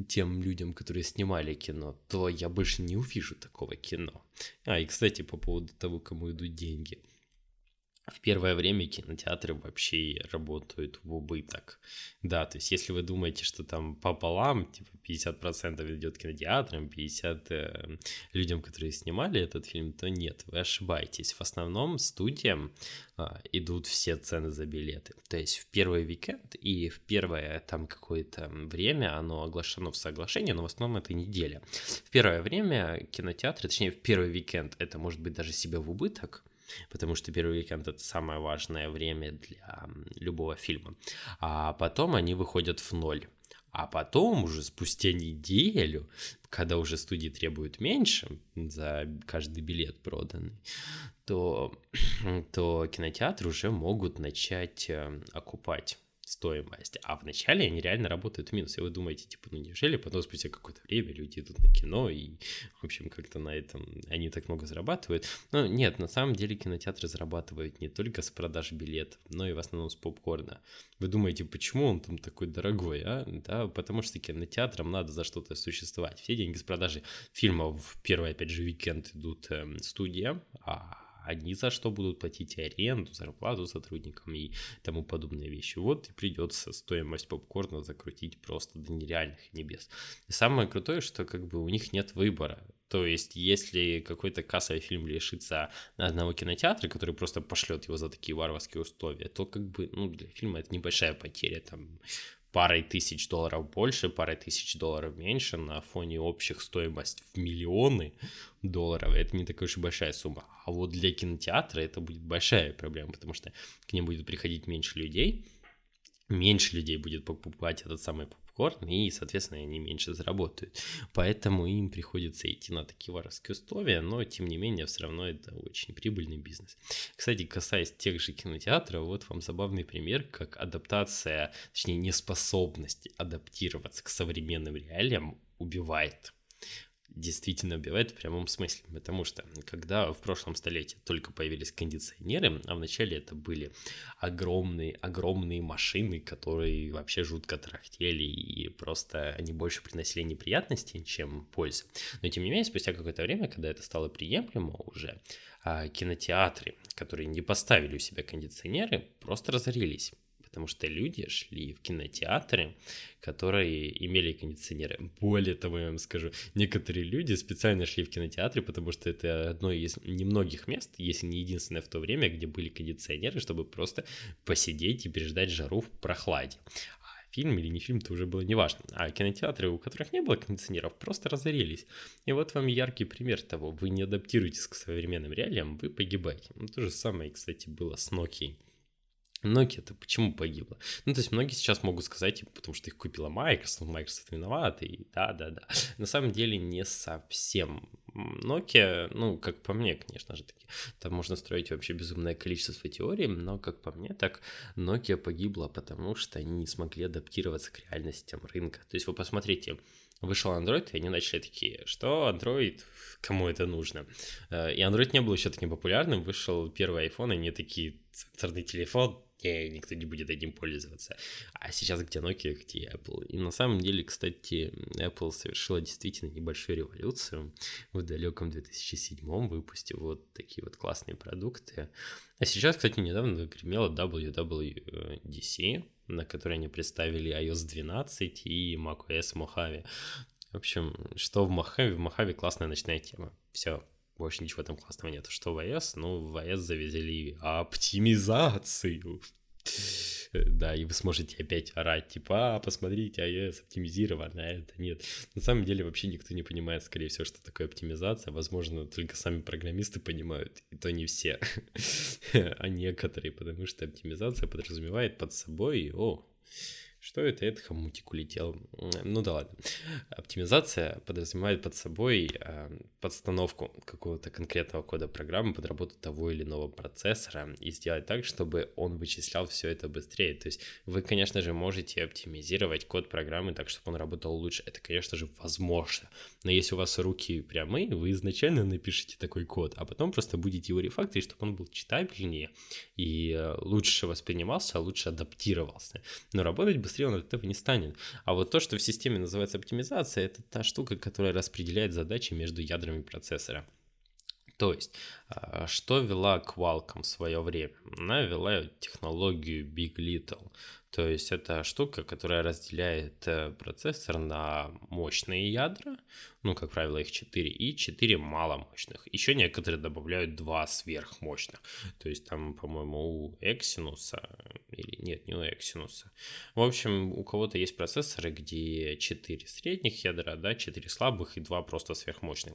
S1: тем людям, которые снимали кино, то я больше не увижу такого кино. А, и, кстати, по поводу того, кому идут деньги – первое время кинотеатры вообще работают в убыток. Да, то есть если вы думаете, что там пополам, типа 50% идет кинотеатрам, 50% э, людям, которые снимали этот фильм, то нет, вы ошибаетесь. В основном студиям э, идут все цены за билеты. То есть в первый уикенд и в первое там какое-то время оно оглашено в соглашении, но в основном это неделя. В первое время кинотеатры, точнее в первый уикенд это может быть даже себе в убыток, потому что первый уикенд это самое важное время для любого фильма. А потом они выходят в ноль. А потом уже спустя неделю, когда уже студии требуют меньше за каждый билет проданный, то, то кинотеатры уже могут начать э, окупать стоимость. А вначале они реально работают в минус. И вы думаете, типа, ну неужели потом спустя какое-то время люди идут на кино и, в общем, как-то на этом они так много зарабатывают. Но нет, на самом деле кинотеатры зарабатывают не только с продаж билетов, но и в основном с попкорна. Вы думаете, почему он там такой дорогой, а? Да, потому что кинотеатрам надо за что-то существовать. Все деньги с продажи фильмов в первый, опять же, уикенд идут э, студиям, а они за что будут платить аренду, зарплату сотрудникам и тому подобные вещи. Вот и придется стоимость попкорна закрутить просто до нереальных небес. И самое крутое, что как бы у них нет выбора. То есть, если какой-то кассовый фильм лишится одного кинотеатра, который просто пошлет его за такие варварские условия, то как бы, ну, для фильма это небольшая потеря, там, парой тысяч долларов больше, парой тысяч долларов меньше на фоне общих стоимость в миллионы долларов. Это не такая уж и большая сумма. А вот для кинотеатра это будет большая проблема, потому что к ним будет приходить меньше людей, меньше людей будет покупать этот самый попкорн, и, соответственно, они меньше заработают. Поэтому им приходится идти на такие воровские условия, но, тем не менее, все равно это очень прибыльный бизнес. Кстати, касаясь тех же кинотеатров, вот вам забавный пример, как адаптация, точнее, неспособность адаптироваться к современным реалиям убивает действительно убивает в прямом смысле, потому что когда в прошлом столетии только появились кондиционеры, а вначале это были огромные, огромные машины, которые вообще жутко трахтели, и просто они больше приносили неприятностей, чем пользы. Но тем не менее, спустя какое-то время, когда это стало приемлемо уже, а, кинотеатры, которые не поставили у себя кондиционеры, просто разорились потому что люди шли в кинотеатры, которые имели кондиционеры. Более того, я вам скажу, некоторые люди специально шли в кинотеатры, потому что это одно из немногих мест, если не единственное в то время, где были кондиционеры, чтобы просто посидеть и переждать жару в прохладе а фильм или не фильм, это уже было неважно. А кинотеатры, у которых не было кондиционеров, просто разорились. И вот вам яркий пример того, вы не адаптируетесь к современным реалиям, вы погибаете. Ну, то же самое, кстати, было с Nokia. Nokia-то почему погибла? Ну, то есть многие сейчас могут сказать, типа, потому что их купила Microsoft, Microsoft виноват, и да-да-да. На самом деле не совсем. Nokia, ну, как по мне, конечно же, таки, там можно строить вообще безумное количество теорий, но, как по мне, так Nokia погибла, потому что они не смогли адаптироваться к реальностям рынка. То есть вы посмотрите, вышел Android, и они начали такие, что Android, кому это нужно? Э, и Android не был еще таким популярным, вышел первый iPhone, и они такие, сенсорный телефон, никто не будет этим пользоваться. А сейчас где Nokia, где Apple. И на самом деле, кстати, Apple совершила действительно небольшую революцию в далеком 2007 выпустив вот такие вот классные продукты. А сейчас, кстати, недавно гремела WWDC, на которой они представили iOS 12 и macOS Mojave. В общем, что в Mojave? В Mojave классная ночная тема. Все, больше ничего там классного нет. Что в iOS? Ну, в iOS завезли оптимизацию. Да, и вы сможете опять орать, типа, а, посмотрите, iOS оптимизирован, а это нет. На самом деле вообще никто не понимает, скорее всего, что такое оптимизация. Возможно, только сами программисты понимают, и то не все, а некоторые, потому что оптимизация подразумевает под собой, о, что это? Это хомутик улетел. Ну да ладно. Оптимизация подразумевает под собой э, подстановку какого-то конкретного кода программы под работу того или иного процессора и сделать так, чтобы он вычислял все это быстрее. То есть вы, конечно же, можете оптимизировать код программы так, чтобы он работал лучше. Это, конечно же, возможно. Но если у вас руки прямые, вы изначально напишите такой код, а потом просто будете его рефакторить, чтобы он был читабельнее и э, лучше воспринимался, лучше адаптировался. Но работать быстрее он от этого не станет. А вот то, что в системе называется оптимизация, это та штука, которая распределяет задачи между ядрами процессора. То есть, а, что вела Qualcomm в свое время? Она вела технологию Big Little. То есть это штука, которая разделяет э, процессор на мощные ядра, ну, как правило, их 4, и 4 маломощных. Еще некоторые добавляют 2 сверхмощных. То есть там, по-моему, у Exynos, или нет, не у Exynos. В общем, у кого-то есть процессоры, где 4 средних ядра, да, 4 слабых и 2 просто сверхмощных.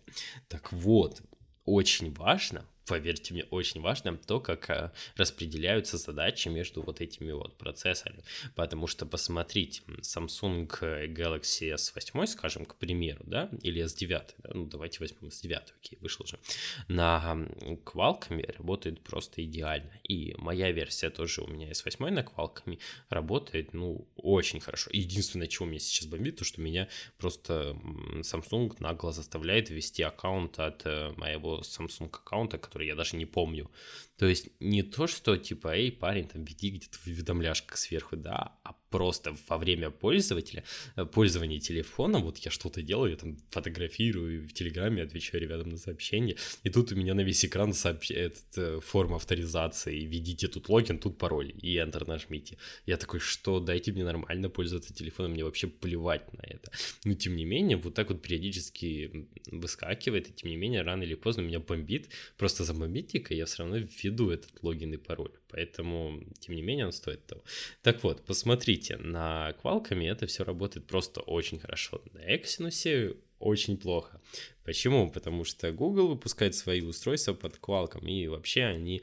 S1: Так вот, очень важно поверьте мне, очень важно то, как э, распределяются задачи между вот этими вот процессорами. Потому что, посмотрите, Samsung Galaxy S8, скажем, к примеру, да, или S9, да? ну давайте возьмем S9, окей, вышел же, на Qualcomm работает просто идеально. И моя версия тоже у меня S8 на Qualcomm работает, ну, очень хорошо. Единственное, чего меня сейчас бомбит, то, что меня просто Samsung нагло заставляет ввести аккаунт от э, моего Samsung аккаунта, который я даже не помню. То есть не то, что типа, эй, парень, там, веди где-то уведомляшка сверху, да, а просто во время пользователя, э, пользования телефоном, вот я что-то делаю, я там фотографирую в Телеграме, отвечаю ребятам на сообщения, и тут у меня на весь экран сообщ... этот, э, форма авторизации, введите тут логин, тут пароль, и Enter нажмите. Я такой, что, дайте мне нормально пользоваться телефоном, мне вообще плевать на это. Но тем не менее, вот так вот периодически выскакивает, и тем не менее, рано или поздно меня бомбит, просто забомбите-ка, я все равно введу этот логин и пароль. Поэтому, тем не менее, он стоит того. Так вот, посмотрите, на Qualcomm это все работает просто очень хорошо. На Exynos очень плохо. Почему? Потому что Google выпускает свои устройства под Qualcomm, и вообще они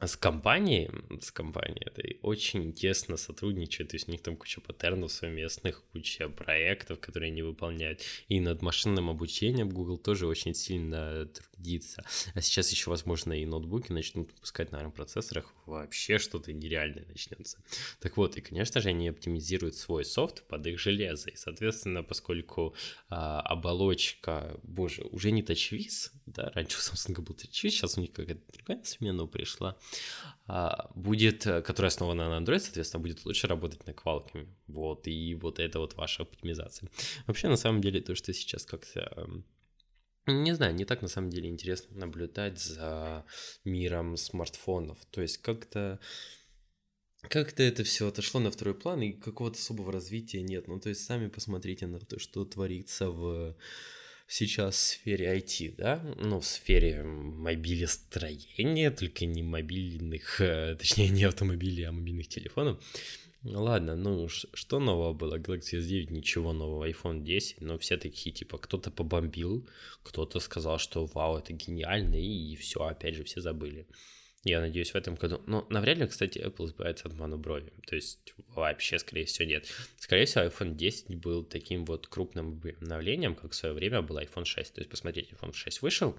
S1: с компанией, с компанией этой очень тесно сотрудничают, то есть у них там куча паттернов совместных, куча проектов, которые они выполняют, и над машинным обучением Google тоже очень сильно трудится. А сейчас еще, возможно, и ноутбуки начнут выпускать на ARM-процессорах, вообще что-то нереальное начнется. Так вот, и, конечно же, они оптимизируют свой софт под их железо, и, соответственно, поскольку а, оболочка, боже, уже не TouchWiz, да, раньше у Samsung был TouchWiz, сейчас у них какая-то другая смена пришла, а, будет, которая основана на Android, соответственно, будет лучше работать на Qualcomm. Вот, и вот это вот ваша оптимизация. Вообще, на самом деле, то, что сейчас как-то эм, не знаю, не так на самом деле интересно наблюдать за миром смартфонов. То есть как-то как-то это все отошло на второй план, и какого-то особого развития нет. Ну, то есть сами посмотрите на то, что творится в сейчас в сфере IT, да, ну, в сфере мобилестроения, только не мобильных, э, точнее, не автомобилей, а мобильных телефонов. Ладно, ну что нового было? Galaxy S9, ничего нового, iPhone 10, но все такие, типа, кто-то побомбил, кто-то сказал, что вау, это гениально, и все, опять же, все забыли. Я надеюсь, в этом году. Ну, навряд ли, кстати, Apple избавится от моноброви. То есть вообще, скорее всего, нет. Скорее всего, iPhone 10 был таким вот крупным обновлением, как в свое время был iPhone 6. То есть, посмотрите, iPhone 6 вышел,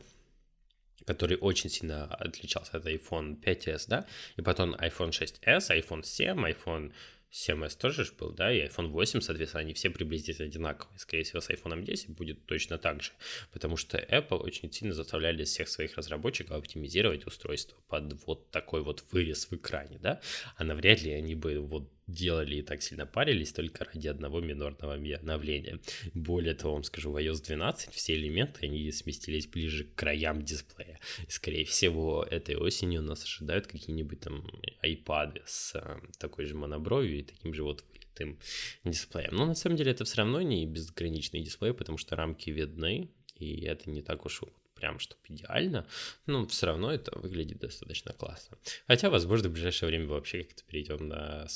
S1: который очень сильно отличался от iPhone 5s, да, и потом iPhone 6s, iPhone 7, iPhone 7s тоже же был, да, и iPhone 8, соответственно, они все приблизительно одинаковые. Скорее всего, с iPhone 10 будет точно так же, потому что Apple очень сильно заставляли всех своих разработчиков оптимизировать устройство под вот такой вот вырез в экране, да, а навряд ли они бы вот делали и так сильно парились только ради одного минорного обновления. Более того, вам скажу, в iOS 12 все элементы, они сместились ближе к краям дисплея. И, скорее всего, этой осенью нас ожидают какие-нибудь там iPad с э, такой же монобровью и таким же вот вылитым дисплеем. Но на самом деле это все равно не безграничный дисплей, потому что рамки видны, и это не так уж прям чтобы идеально, но все равно это выглядит достаточно классно. Хотя, возможно, в ближайшее время вообще как-то перейдем на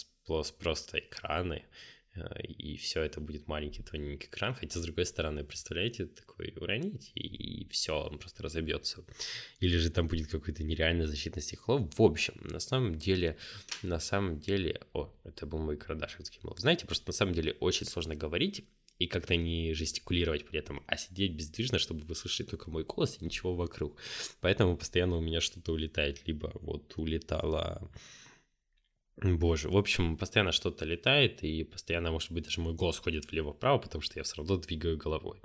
S1: просто экраны, э, и все это будет маленький тоненький экран, хотя с другой стороны, представляете, такой уронить, и все, он просто разобьется. Или же там будет какое-то нереальное защитное стекло. В общем, на самом деле, на самом деле, о, это был мой карандашик скинул. Знаете, просто на самом деле очень сложно говорить, и как-то не жестикулировать при этом, а сидеть бездвижно, чтобы вы слышали только мой голос и ничего вокруг. Поэтому постоянно у меня что-то улетает, либо вот улетало Боже, в общем, постоянно что-то летает, и постоянно, может быть, даже мой голос ходит влево-вправо, потому что я все равно двигаю головой.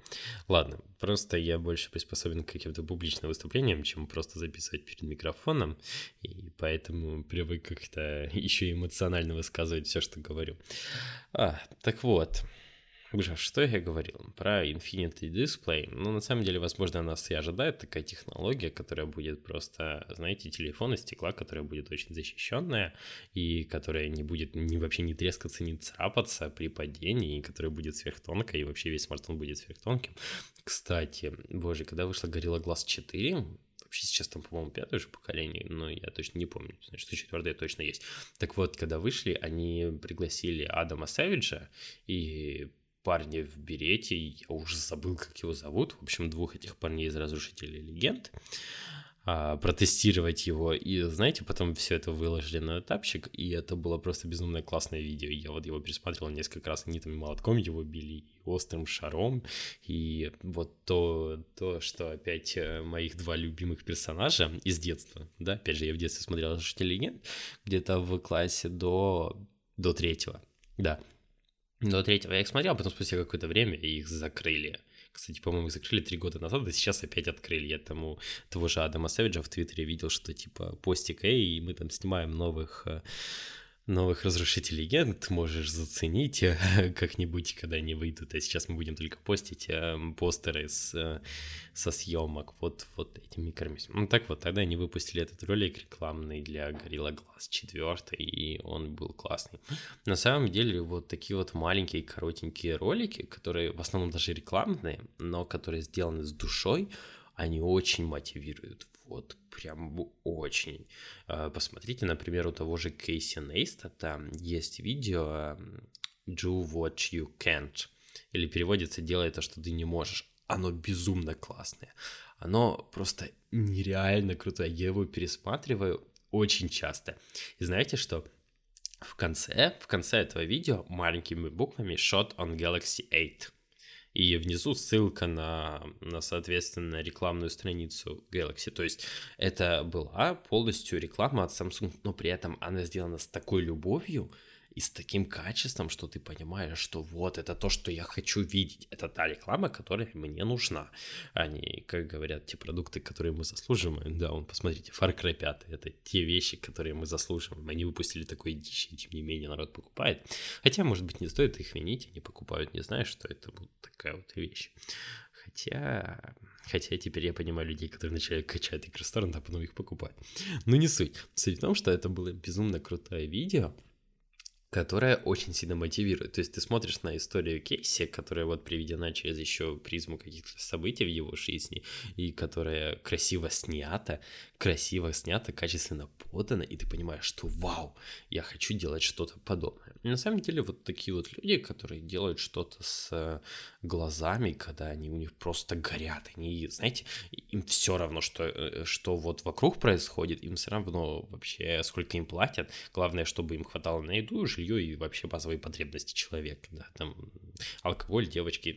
S1: Ладно, просто я больше приспособен к каким-то публичным выступлениям, чем просто записывать перед микрофоном, и поэтому привык как-то еще эмоционально высказывать все, что говорю. А, так вот, что я говорил? Про Infinity Display. Ну, на самом деле, возможно, нас и ожидает такая технология, которая будет просто, знаете, телефон из стекла, которая будет очень защищенная, и которая не будет ни, вообще не трескаться, не царапаться при падении, и которая будет сверхтонкой, и вообще весь смартфон будет сверхтонким. Кстати, боже, когда вышла Gorilla Glass 4, вообще сейчас там, по-моему, пятое уже поколение, но я точно не помню, значит, четвертое точно есть. Так вот, когда вышли, они пригласили Адама Сэвиджа, и парня в берете, я уже забыл, как его зовут, в общем, двух этих парней из «Разрушителей легенд», а, протестировать его, и, знаете, потом все это выложили на этапчик, и это было просто безумно классное видео, я вот его пересматривал несколько раз, они там молотком его били, и острым шаром, и вот то, то, что опять э, моих два любимых персонажа из детства, да, опять же, я в детстве смотрел «Разрушителей легенд», где-то в классе до, до третьего, да, до третьего я их смотрел, а потом спустя какое-то время их закрыли. Кстати, по-моему, их закрыли три года назад, и сейчас опять открыли. Я тому того же Адама Сэвиджа в Твиттере видел, что типа постик, эй, мы там снимаем новых э, новых разрушителей легенд можешь заценить как-нибудь, когда они выйдут. А сейчас мы будем только постить э, постеры с, э, со съемок вот, вот этим микромесяцем. Ну так вот, тогда они выпустили этот ролик рекламный для Gorilla Glass 4, и он был классный. На самом деле, вот такие вот маленькие коротенькие ролики, которые в основном даже рекламные, но которые сделаны с душой, они очень мотивируют вот прям очень. А, посмотрите, например, у того же Кейси Нейста там есть видео «Do what you can't», или переводится «делай то, что ты не можешь». Оно безумно классное. Оно просто нереально крутое. Я его пересматриваю очень часто. И знаете что? В конце, в конце этого видео маленькими буквами «Shot on Galaxy 8» и внизу ссылка на, на, соответственно, рекламную страницу Galaxy. То есть это была полностью реклама от Samsung, но при этом она сделана с такой любовью, и с таким качеством, что ты понимаешь, что вот это то, что я хочу видеть, это та реклама, которая мне нужна, а не, как говорят, те продукты, которые мы заслуживаем. Да, он, посмотрите, Far Cry 5, это те вещи, которые мы заслуживаем. Они выпустили такой дичь, и тем не менее народ покупает. Хотя, может быть, не стоит их винить, они покупают, не зная, что это вот такая вот вещь. Хотя, хотя теперь я понимаю людей, которые начали качать игры с а потом их покупать. Но не суть. Суть в том, что это было безумно крутое видео, которая очень сильно мотивирует. То есть ты смотришь на историю Кейси, которая вот приведена через еще призму каких-то событий в его жизни, и которая красиво снята, красиво снята, качественно подана, и ты понимаешь, что вау, я хочу делать что-то подобное. На самом деле, вот такие вот люди, которые делают что-то с глазами, когда они у них просто горят, они, знаете, им все равно, что, э, что вот вокруг происходит, им все равно вообще, сколько им платят. Главное, чтобы им хватало на еду, жилье и вообще базовые потребности человека, да, там алкоголь, девочки,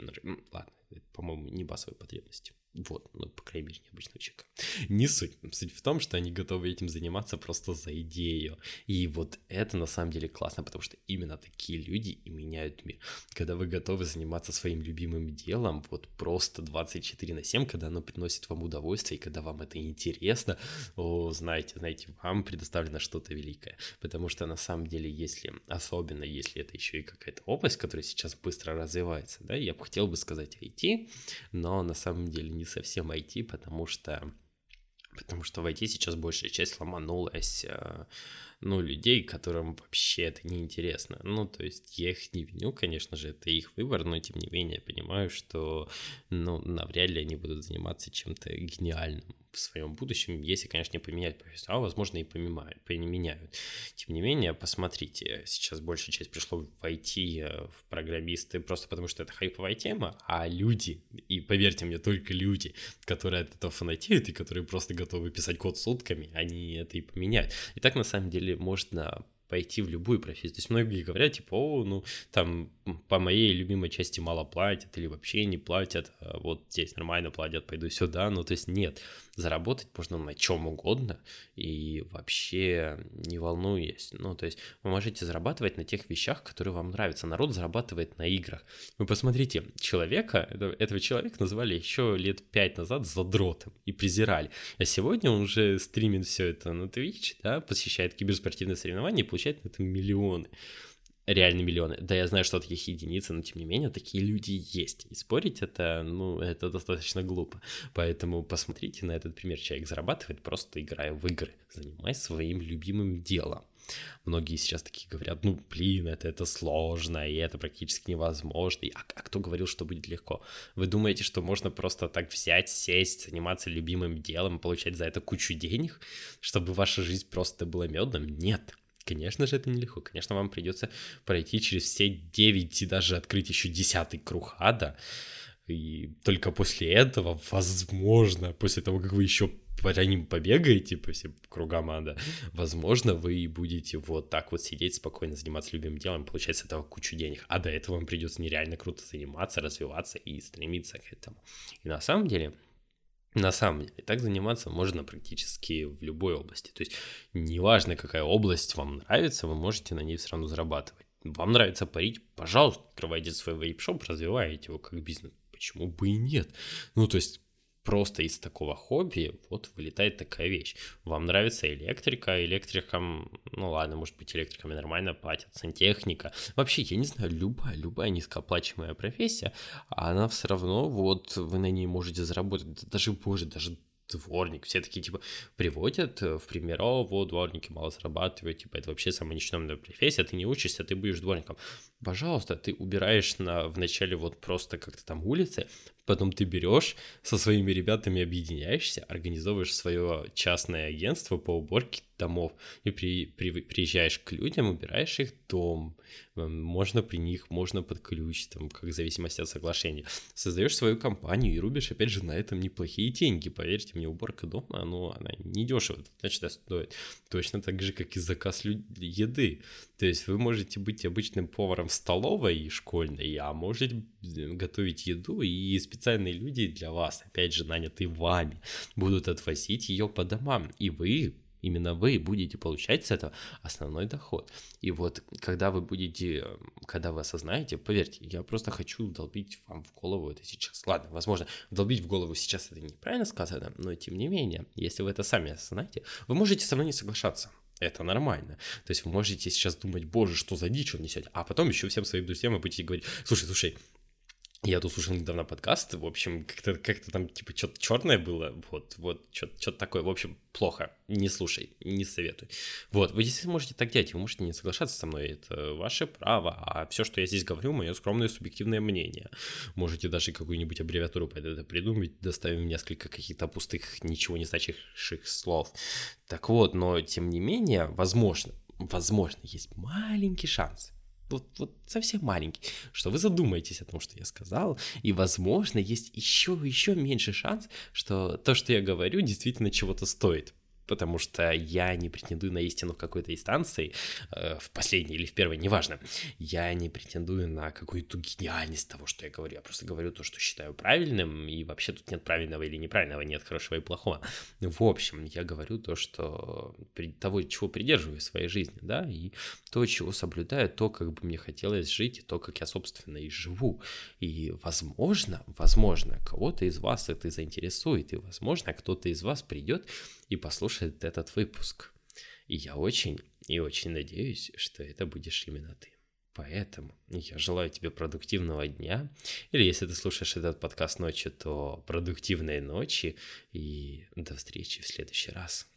S1: ладно, по-моему, не базовые потребности. Вот, ну, по крайней мере, необычного человека. Не суть. Суть в том, что они готовы этим заниматься просто за идею. И вот это на самом деле классно, потому что именно такие люди и меняют мир. Когда вы готовы заниматься своим любимым делом, вот просто 24 на 7, когда оно приносит вам удовольствие, и когда вам это интересно, о, знаете, знаете, вам предоставлено что-то великое. Потому что на самом деле, если, особенно если это еще и какая-то область, которая сейчас быстро развивается, да, я бы хотел бы сказать IT, но на самом деле не не совсем IT, потому что Потому что в IT сейчас большая часть ломанулась, э, ну, людей, которым вообще это не интересно. Ну, то есть я их не виню, конечно же, это их выбор, но тем не менее я понимаю, что, ну, навряд ли они будут заниматься чем-то гениальным в своем будущем, если, конечно, не поменять профессию, а, возможно, и поменяют. Тем не менее, посмотрите, сейчас большая часть пришло в IT, э, в программисты, просто потому что это хайповая тема, а люди, и поверьте мне, только люди, которые от этого фанатеют и которые просто готовы писать код сутками, они это и поменяют. И так, на самом деле, можно пойти в любую профессию. То есть многие говорят, типа, о, ну, там, по моей любимой части мало платят или вообще не платят, а вот здесь нормально платят, пойду сюда. Ну, то есть нет, заработать можно на чем угодно и вообще не волнуясь. Ну, то есть вы можете зарабатывать на тех вещах, которые вам нравятся. Народ зарабатывает на играх. Вы посмотрите, человека, этого человека называли еще лет пять назад задротом и презирали. А сегодня он уже стримит все это на Twitch, да, посещает киберспортивные соревнования и получает на этом миллионы реально миллионы. Да, я знаю, что таких единицы, но тем не менее такие люди есть. И спорить это, ну, это достаточно глупо. Поэтому посмотрите на этот пример. Человек зарабатывает просто играя в игры. Занимаясь своим любимым делом. Многие сейчас такие говорят, ну, блин, это, это сложно, и это практически невозможно. А, а кто говорил, что будет легко? Вы думаете, что можно просто так взять, сесть, заниматься любимым делом, получать за это кучу денег, чтобы ваша жизнь просто была медом? Нет. Конечно же, это нелегко. Конечно, вам придется пройти через все 9 и даже открыть еще десятый круг ада. И только после этого, возможно, после того, как вы еще по ним побегаете по всем кругам ада, возможно, вы будете вот так вот сидеть спокойно, заниматься любимым делом, получать с этого кучу денег. А до этого вам придется нереально круто заниматься, развиваться и стремиться к этому. И на самом деле, на самом деле, так заниматься можно практически в любой области. То есть, неважно, какая область вам нравится, вы можете на ней все равно зарабатывать. Вам нравится парить, пожалуйста, открывайте свой вейп-шоп, развивайте его как бизнес. Почему бы и нет? Ну, то есть, просто из такого хобби вот вылетает такая вещь. Вам нравится электрика, электрикам, ну ладно, может быть, электриками нормально платят, сантехника. Вообще, я не знаю, любая, любая низкооплачиваемая профессия, она все равно, вот вы на ней можете заработать, даже, боже, даже дворник, все такие, типа, приводят э, в пример, о, вот, дворники мало зарабатывают, типа, это вообще самая ничтожная профессия, ты не учишься, ты будешь дворником. Пожалуйста, ты убираешь на, в начале вот просто как-то там улицы, потом ты берешь со своими ребятами объединяешься, организовываешь свое частное агентство по уборке домов и при, при, приезжаешь к людям, убираешь их дом, можно при них, можно под ключ, там, как в зависимости от соглашения. Создаешь свою компанию и рубишь, опять же, на этом неплохие деньги. Поверьте мне, уборка дома, ну, она не дешево, значит, стоит. Точно так же, как и заказ еды. То есть вы можете быть обычным поваром в столовой школьной, а можете готовить еду, и специальные люди для вас, опять же, нанятые вами, будут отвозить ее по домам, и вы именно вы будете получать с этого основной доход. И вот когда вы будете, когда вы осознаете, поверьте, я просто хочу долбить вам в голову это сейчас. Ладно, возможно, долбить в голову сейчас это неправильно сказано, но тем не менее, если вы это сами осознаете, вы можете со мной не соглашаться это нормально. То есть вы можете сейчас думать, боже, что за дичь он несет, а потом еще всем своим друзьям вы будете говорить, слушай, слушай, я тут слушал недавно подкаст, в общем, как-то как там, типа, что-то черное было, вот, вот, что-то такое, в общем, плохо, не слушай, не советую. Вот, вы действительно можете так делать, вы можете не соглашаться со мной, это ваше право, а все, что я здесь говорю, мое скромное субъективное мнение. Можете даже какую-нибудь аббревиатуру под это придумать, доставив несколько каких-то пустых, ничего не значащих слов. Так вот, но тем не менее, возможно, возможно, есть маленький шанс, вот, вот совсем маленький, что вы задумаетесь о том, что я сказал, и, возможно, есть еще, еще меньше шанс, что то, что я говорю, действительно чего-то стоит потому что я не претендую на истину в какой-то инстанции, э, в последней или в первой, неважно. Я не претендую на какую-то гениальность того, что я говорю. Я просто говорю то, что считаю правильным, и вообще тут нет правильного или неправильного, нет хорошего и плохого. В общем, я говорю то, что того, чего придерживаюсь в своей жизни, да, и то, чего соблюдаю, то, как бы мне хотелось жить, и то, как я, собственно, и живу. И, возможно, возможно, кого-то из вас это заинтересует, и, возможно, кто-то из вас придет и послушает этот выпуск. И я очень и очень надеюсь, что это будешь именно ты. Поэтому я желаю тебе продуктивного дня. Или если ты слушаешь этот подкаст ночью, то продуктивной ночи. И до встречи в следующий раз.